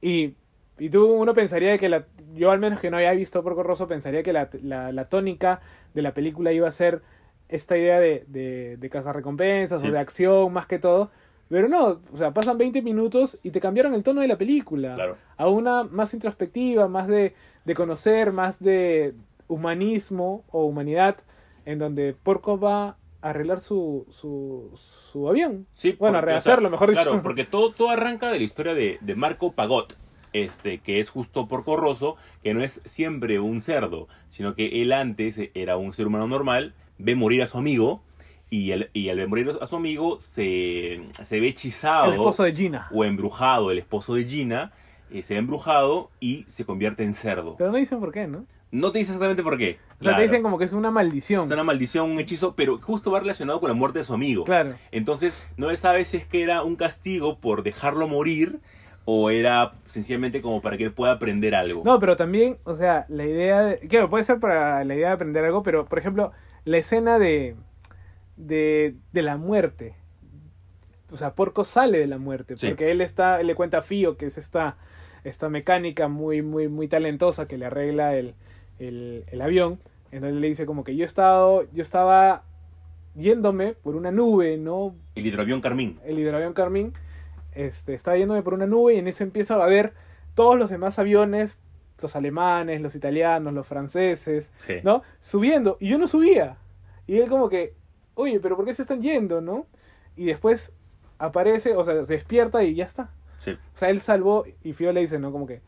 Y Y tú, uno pensaría que la. Yo, al menos que no había visto Porco Rosso, pensaría que la, la, la tónica de la película iba a ser esta idea de, de, de cazarrecompensas Sí. o de acción más que todo. Pero no, o sea, pasan 20 minutos y te cambiaron el tono de la película. Claro. A una más introspectiva, más de, de conocer, más de humanismo o humanidad, en donde Porco va a arreglar su, su, su avión. Sí, bueno, a rehacerlo, o sea, mejor dicho. Claro, porque todo, todo arranca de la historia de, de Marco Pagot, este, que es justo Porco Rosso, que no es siempre un cerdo, sino que él antes era un ser humano normal, ve morir a su amigo, y, al- y al morir a su amigo se, se ve hechizado el esposo de Gina. o embrujado, el esposo de Gina, eh, se ve embrujado y se convierte en cerdo. Pero no dicen por qué, ¿no? No te dice exactamente por qué. O sea, Claro. te dicen como que es una maldición. Es una maldición, un hechizo, pero justo va relacionado con la muerte de su amigo. Claro. Entonces, no se sabe si es que era un castigo por dejarlo morir o era sencillamente como para que él pueda aprender algo. No, pero también, o sea, la idea de... Claro, puede ser para la idea de aprender algo, pero, por ejemplo, la escena de... De, de la muerte. O sea, Porco sale de la muerte. Sí. Porque él está... Él le cuenta a Fío, que es esta, esta mecánica muy, muy, muy talentosa que le arregla el, el, el avión. Entonces le dice como que yo he estado... Yo estaba yéndome por una nube, ¿no? El hidroavión Carmín. el hidroavión Carmín, este, estaba yéndome por una nube y en eso empieza a ver todos los demás aviones, los alemanes, los italianos, los franceses, Sí. ¿no? Subiendo, y yo no subía. Y él como que, oye, pero ¿por qué se están yendo, no? Y después aparece, o sea, se despierta y ya está. Sí. O sea, él salvó, y Fio le dice, ¿no? Como que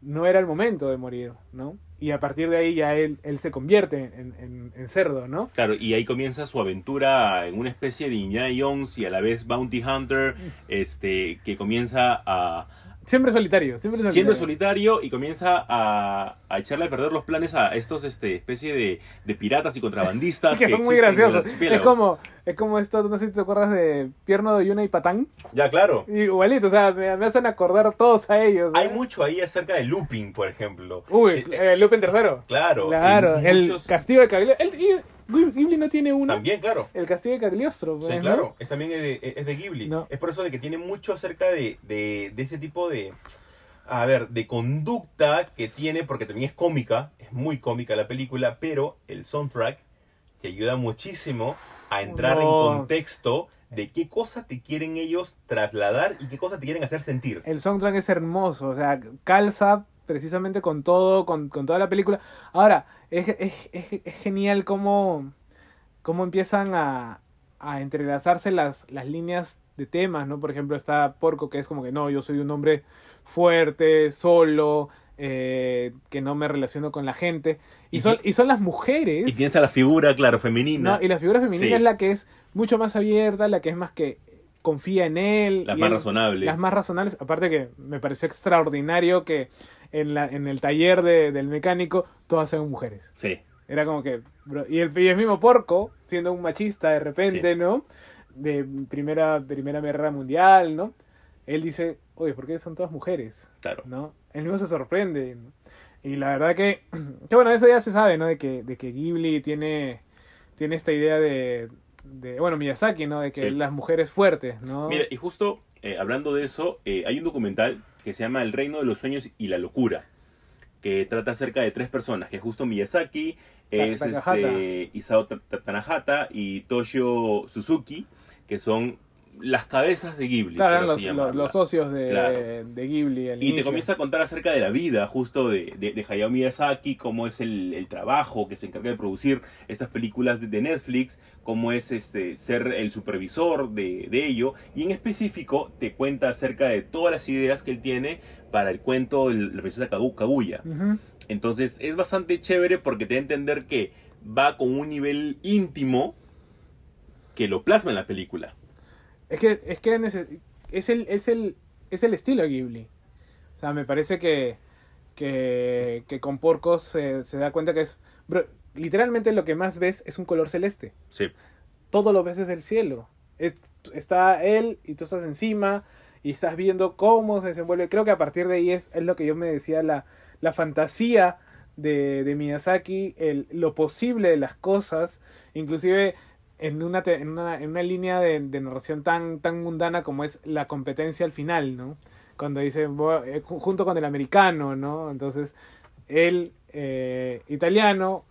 no era el momento de morir, ¿no? Y a partir de ahí ya él, él se convierte en, en- en cerdo, ¿no? Claro, y ahí comienza su aventura en una especie de Indiana Jones y a la vez Bounty Hunter, este, que comienza a Siempre solitario, siempre solitario. siendo solitario y comienza a, a echarle a perder los planes a estos este especie de, de piratas y contrabandistas que son muy graciosos. Es como, es como esto, no sé si te acuerdas de Pierno de Yuna y Patán. Ya, claro. Igualito, o sea, me, me hacen acordar todos a ellos. ¿eh? Hay mucho ahí acerca de looping, por ejemplo. Uy, Eh, eh, eh, Lupin tercero. claro. Claro, y el muchos- castillo de Cagliostro. Y- Ghibli no tiene uno. También, claro. El castillo de Cagliostro. Sí, pues, ¿no? claro. Es también es de, es de Ghibli. No. Es por eso de que tiene mucho acerca de, de, de ese tipo de. A ver, de conducta que tiene, porque también es cómica, es muy cómica la película, pero el soundtrack te ayuda muchísimo a entrar No. en contexto de qué cosa te quieren ellos trasladar y qué cosa te quieren hacer sentir. El soundtrack es hermoso, o sea, calza precisamente con todo, con, con toda la película. Ahora, es, es, es, es genial cómo, cómo empiezan a, a entrelazarse las, las líneas de temas, ¿no? Por ejemplo, está Porco, que es como que no, yo soy un hombre fuerte, solo, eh, que no me relaciono con la gente. Y, Y son, y son las mujeres. Y tienes a la figura, claro, femenina. ¿no? Y la figura femenina Sí. es la que es mucho más abierta, la que es más que confía en él. Las más él- razonables. Las más razonables. Aparte que me pareció extraordinario que en, la, en el taller de- del mecánico todas sean mujeres. Sí. Era como que... bro, y, el, y el mismo Porco, siendo un machista de repente, Sí. ¿no? De primera, primera guerra mundial, ¿no? Él dice, oye, ¿por qué son todas mujeres? Claro. ¿no? Él mismo se sorprende. ¿no? Y la verdad que, que bueno, eso ya se sabe, ¿no? De que, de que Ghibli tiene, tiene esta idea de, de, bueno, Miyazaki, ¿no? De que Sí. las mujeres fuertes, ¿no? Mira, y justo eh, hablando de eso, eh, hay un documental que se llama El reino de los sueños y la locura, que trata acerca de tres personas, que es justo Miyazaki, es este, Isao Ta- Ta- Tanahata y Toshio Suzuki, que son las cabezas de Ghibli. claro, los, los, socios de, Claro. de Ghibli. Y te comienza a contar acerca de la vida justo de, de, de Hayao Miyazaki, cómo es el, el trabajo que se encarga de producir estas películas de, de Netflix, cómo es este ser el supervisor de, de ello, y en específico te cuenta acerca de todas las ideas que él tiene para el cuento de la princesa Kagu- Kaguya. Ujú. Entonces es bastante chévere porque te da a entender que va con un nivel íntimo que lo plasma en la película. Es que, es, que es, el, es, el, es el estilo Ghibli. O sea, me parece que, que, que con Porcos se, se da cuenta que es... bro, literalmente lo que más ves es un color celeste. Sí. todo lo ves desde el cielo. Es- está él y tú estás encima y estás viendo cómo se desenvuelve. Creo que a partir de ahí es, es lo que yo me decía, la, la fantasía de, de Miyazaki, el, lo posible de las cosas, inclusive en una, en una, en una línea de, de narración tan, tan mundana como es la competencia al final, ¿no? cuando dice "Voy- eh, ju- junto con el americano, ¿no? Entonces, el eh, italiano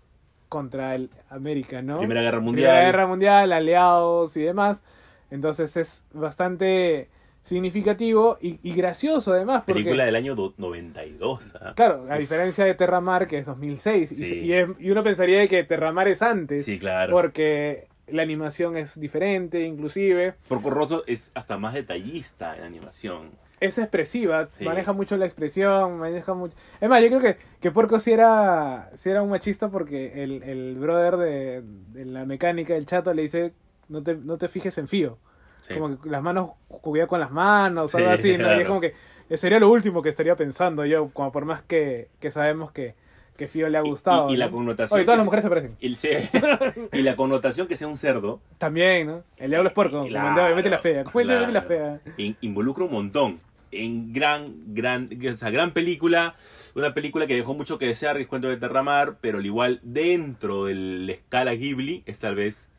contra el América, ¿no? Primera Guerra Mundial. Primera Guerra Mundial, aliados y demás. Entonces es bastante significativo y, y gracioso además. Porque, Película del año do- 92. ¿ah? Claro, a diferencia de Terramar, que es 2006. y- Sí. Y, es- y uno pensaría que Terramar es antes. Sí, claro. Porque la animación es diferente, inclusive. Porco Rosso es hasta más detallista en animación. Es expresiva, Sí. maneja mucho la expresión, maneja mucho... Es más, yo creo que, que Porco sí era, sí era un machista porque el, el brother de, de la mecánica, el chato, le dice, no te, no te fijes en Fío. Sí. Como que las manos cubía con las manos, Sí, algo así, ¿no? Y claro. es como que sería lo último que estaría pensando yo, como por más que, que sabemos que, que Fío le ha Y- gustado. y la ¿no? connotación Oye, todas las mujeres se parecen. Y, la connotación que sea un cerdo También, ¿no? El diablo es porco, de Betty la fea. Betty la claro, fea. in- involucra un montón. En gran, gran, o sea, gran película, una película que dejó mucho que desear, que es Cuento de Terramar, pero al igual dentro de la escala Ghibli es tal vez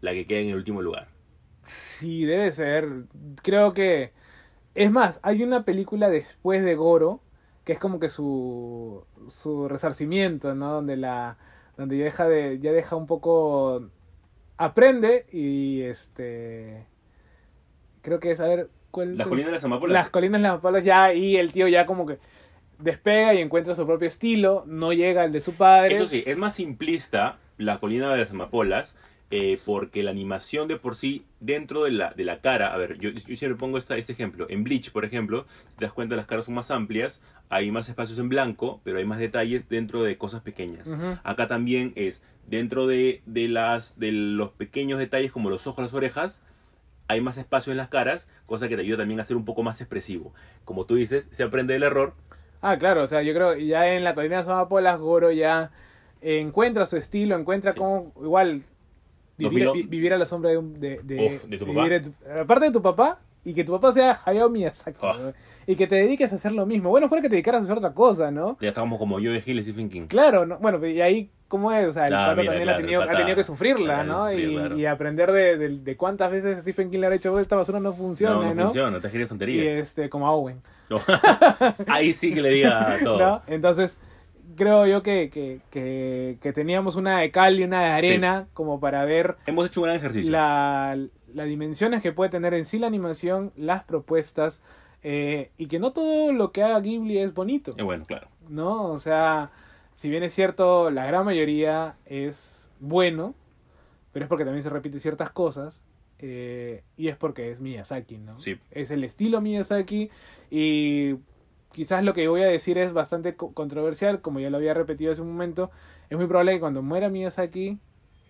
la que queda en el último lugar. Sí, debe ser. Creo que. Es más, hay una película después de Goro que es como que su. su resarcimiento, ¿no? Donde la. donde ya deja de. ya deja un poco. aprende y este. Creo que es, a ver. ¿cuál, Las colinas de las amapolas. Las colinas de las amapolas ya. y el tío ya como que. despega y encuentra su propio estilo. No llega al de su padre. Eso sí, es más simplista la colina de las amapolas, eh, porque la animación de por sí, dentro de la, de la cara, a ver, yo, yo siempre pongo esta, este ejemplo. En Bleach, por ejemplo, si te das cuenta, las caras son más amplias, hay más espacios en blanco, pero hay más detalles dentro de cosas pequeñas. Acá también es, dentro de, de, las, de los pequeños detalles como los ojos, las orejas, hay más espacio en las caras, cosa que te ayuda también a ser un poco más expresivo. Como tú dices, se aprende del error. Ah, claro, o sea, yo creo que ya en la colina de las amapolas Goro ya encuentra su estilo, encuentra Sí. cómo igual vivir, 2000 vi- vivir a la sombra de, un- de, de, Uf, ¿de tu papá? aparte de tu papá y que tu papá sea Hayao Miyazaki. ¿no? y que te dediques a hacer lo mismo. Bueno, fuera que te dedicaras a hacer otra cosa, ¿no? Ya estamos como yo de Hill y Stephen King. Claro, ¿no? bueno, y ahí cómo es, o sea, el Ah, pata mira, también claro, ha, tenido, ha tenido que sufrirla, ¿no? sufrir, y, claro. y aprender de, de- de cuántas veces Stephen King le ha dicho, esta basura no funciona, no, ¿no? no funciona, te Y tonterías. este, como a Owen. No. Ahí sí que le diga todo. ¿no? Entonces, creo yo que, que, que, que teníamos una de cal y una de arena como para ver Hemos hecho un gran ejercicio. la, las dimensiones que puede tener en sí la animación, las propuestas, eh, y que no todo lo que haga Ghibli es bonito, Eh, bueno, claro. ¿no? O sea, si bien es cierto, la gran mayoría es bueno, pero es porque también se repite ciertas cosas. eh, y es porque es Miyazaki, ¿no? Sí. Es el estilo Miyazaki y quizás lo que voy a decir es bastante co- controversial, como ya lo había repetido hace un momento. Es muy probable que cuando muera Miyazaki,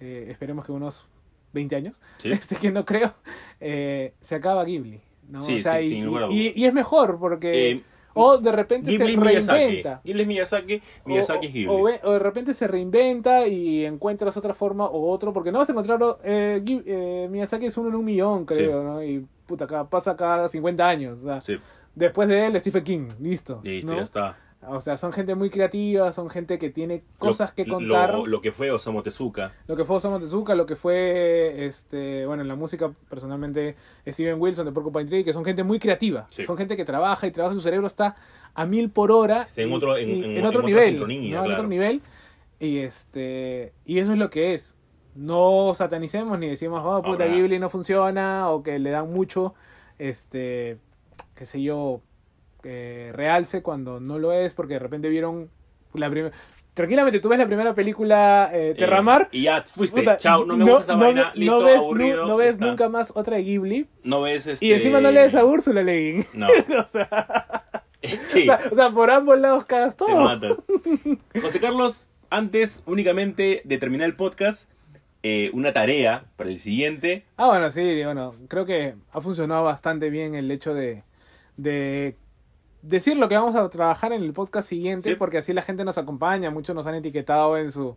eh, esperemos que unos 20 años, Sí. este que no creo, eh, se acaba Ghibli. ¿no? Sí, O sea, sí, y, y- es mejor porque... Eh, o de repente Ghibli se reinventa. Ghibli es Miyazaki, Miyazaki es Ghibli. O, o de repente se reinventa y encuentras otra forma o otro, porque no vas a encontrar. Eh, Ghib- eh, Miyazaki es uno en un millón, creo. ¿no? Y puta, cada, pasa cada 50 años. o sea, Sí, Después de él, Stephen King, listo. sí, ¿no? ya está. O sea, son gente muy creativa, son gente que tiene cosas Lo- que contar. Lo, lo que fue Osamu Tezuka. Lo que fue Osamu Tezuka, lo que fue, este, bueno, en la música, personalmente, Steven Wilson de Porcupine Tree, que son gente muy creativa. Sí. Son gente que trabaja y trabaja, su cerebro está a mil por hora. Está en y- otro- en- y- en- en en otro nivel. ¿no? En otro nivel. Y, este, y eso es lo que es. No satanicemos ni decimos, oh, puta, Ahora- Ghibli no funciona, o que le dan mucho, este, qué sé yo, eh, realce cuando no lo es, porque de repente vieron la primera... Tranquilamente, tú ves la primera película eh, Terramar. Eh, y ya fuiste. Puta, Chao, no me gusta esta no vaina. listo, no ves, aburrido. nu- no ya ves está. nunca más otra de Ghibli. No ves este... Y encima no lees a Úrsula Leguín. No. o, sea, sí, o, sea, o sea, por ambos lados cagas te todo. matas. José Carlos, antes únicamente de terminar el podcast, eh, una tarea para el siguiente. Ah, bueno, sí, bueno, creo que ha funcionado bastante bien el hecho de, de decir lo que vamos a trabajar en el podcast siguiente, Sí. porque así la gente nos acompaña, muchos nos han etiquetado en su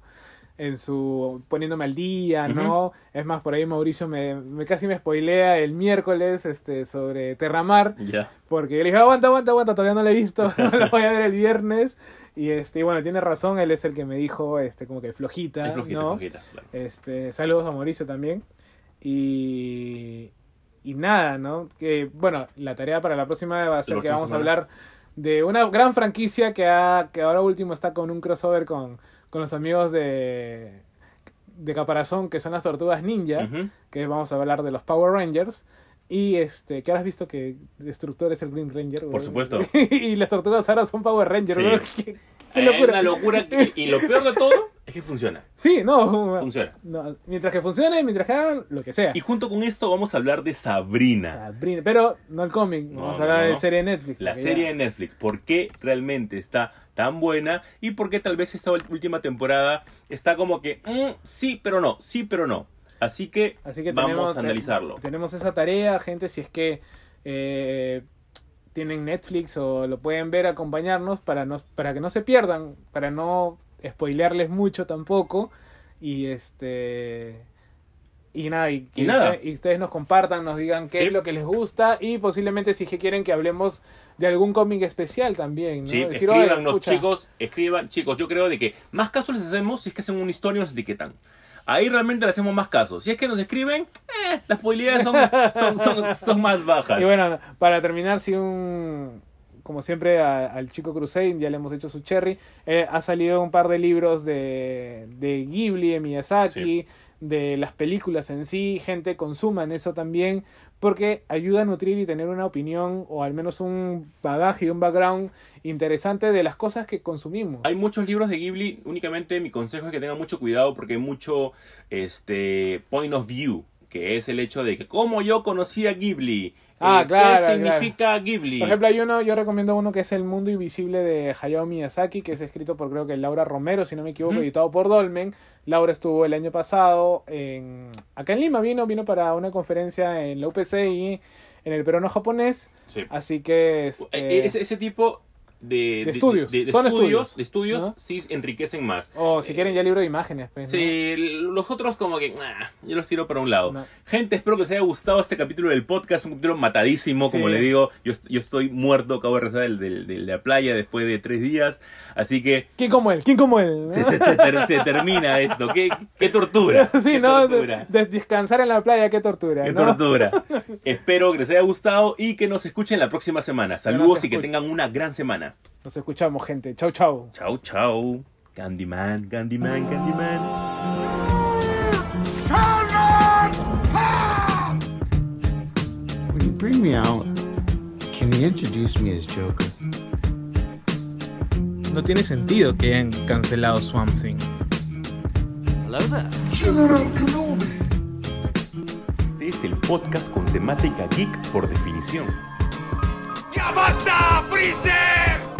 en su poniéndome al día, ¿no? Es más, por ahí Mauricio me, me casi me spoilea el miércoles este sobre Terramar, Ya. porque yo le dije, aguanta, aguanta, aguanta, todavía no lo he visto, lo voy a ver el viernes. Y este, y bueno, tiene razón, él es el que me dijo, este, como que flojita, flojita, ¿no? flojita, claro. Este, saludos a Mauricio también. Y, y nada, ¿no? Que, bueno, la tarea para la próxima va a ser que vamos a hablar de una gran franquicia que, ha, que ahora último está con un crossover con, con los amigos de, de Caparazón, que son las Tortugas Ninja, que vamos a hablar de los Power Rangers. Y este, que ahora has visto que Destructor es el Green Ranger. Por supuesto. y las tortugas ahora son Power Rangers, Sí. güey. Qué, locura. una locura. Y, y lo peor de todo es que funciona. Sí, no. Funciona. no, mientras que funcione, mientras que hagan lo que sea. Y junto con esto vamos a hablar de Sabrina. Sabrina, pero no el cómic, No, vamos a hablar no, de la serie de Netflix. La serie ya- de Netflix, ¿por qué realmente está tan buena? Y por qué tal vez esta última temporada está como que mm, sí, pero no, sí, pero no. Así que, Así que vamos tenemos, a analizarlo. te- tenemos esa tarea, gente, si es que eh, tienen Netflix o lo pueden ver, acompañarnos para, no, para que no se pierdan, para no spoilearles mucho tampoco. Y este... Y nada, y, que Y nada. usted- y ustedes nos compartan, nos digan qué Sí. es lo que les gusta y posiblemente si quieren que hablemos de algún cómic especial también. ¿no? Sí, Decir, "Oye, escríbanos, escucha, chicos, escriban, chicos, yo creo de que más casos les hacemos si es que hacen una historia y nos etiquetan. Ahí realmente le hacemos más casos. Si es que nos escriben, eh, las probabilidades son, son, son, son más bajas. Y bueno, para terminar, si un. Como siempre, a- al chico Crusade, ya le hemos hecho su cherry. eh, ha salido un par de libros de, de Ghibli, de Miyazaki, Sí. de las películas en sí. Gente, consuman eso también, porque ayuda a nutrir y tener una opinión, o al menos un bagaje y un background interesante de las cosas que consumimos. Hay muchos libros de Ghibli, únicamente mi consejo es que tengan mucho cuidado porque hay mucho este point of view, que es el hecho de que como yo conocí a Ghibli, Ah, eh, claro, ¿qué significa Ghibli? Por ejemplo, hay uno, yo recomiendo uno que es El Mundo Invisible de Hayao Miyazaki, que es escrito por creo que Laura Romero, si no me equivoco, editado por Dolmen. Laura estuvo el año pasado en acá en Lima, vino, vino para una conferencia en la UPC y en el peruano japonés. Sí. Así que Eh, este, ese, ese tipo de, De estudios, de, de son estudios, estudios, de estudios ¿no? sí enriquecen más. o si quieren ya libro de imágenes, pues, ¿no? Sí, los otros como que ah, yo los tiro para un lado. No. Gente, espero que les haya gustado este capítulo del podcast, un capítulo matadísimo, como Sí. le digo. Yo, yo estoy muerto, acabo de regresar de la playa después de tres días, así que ¿Quién como él? ¿Quién como él? se, se- se ter- se termina esto. Qué, qué tortura. sí, qué no, tortura. de, de descansar en la playa, qué tortura. Qué ¿no? tortura. Espero que les haya gustado y que nos escuchen la próxima semana. Saludos y que tengan una gran semana. Nos escuchamos, gente. Chau, chau. Chao, chao. Candyman, Candyman, Candyman. When you bring me out, can you introduce me as Joker? No tiene sentido que hayan cancelado Swamp Thing. Hello there. Este es el podcast con temática geek por definición. ¡Ya basta, Freezer!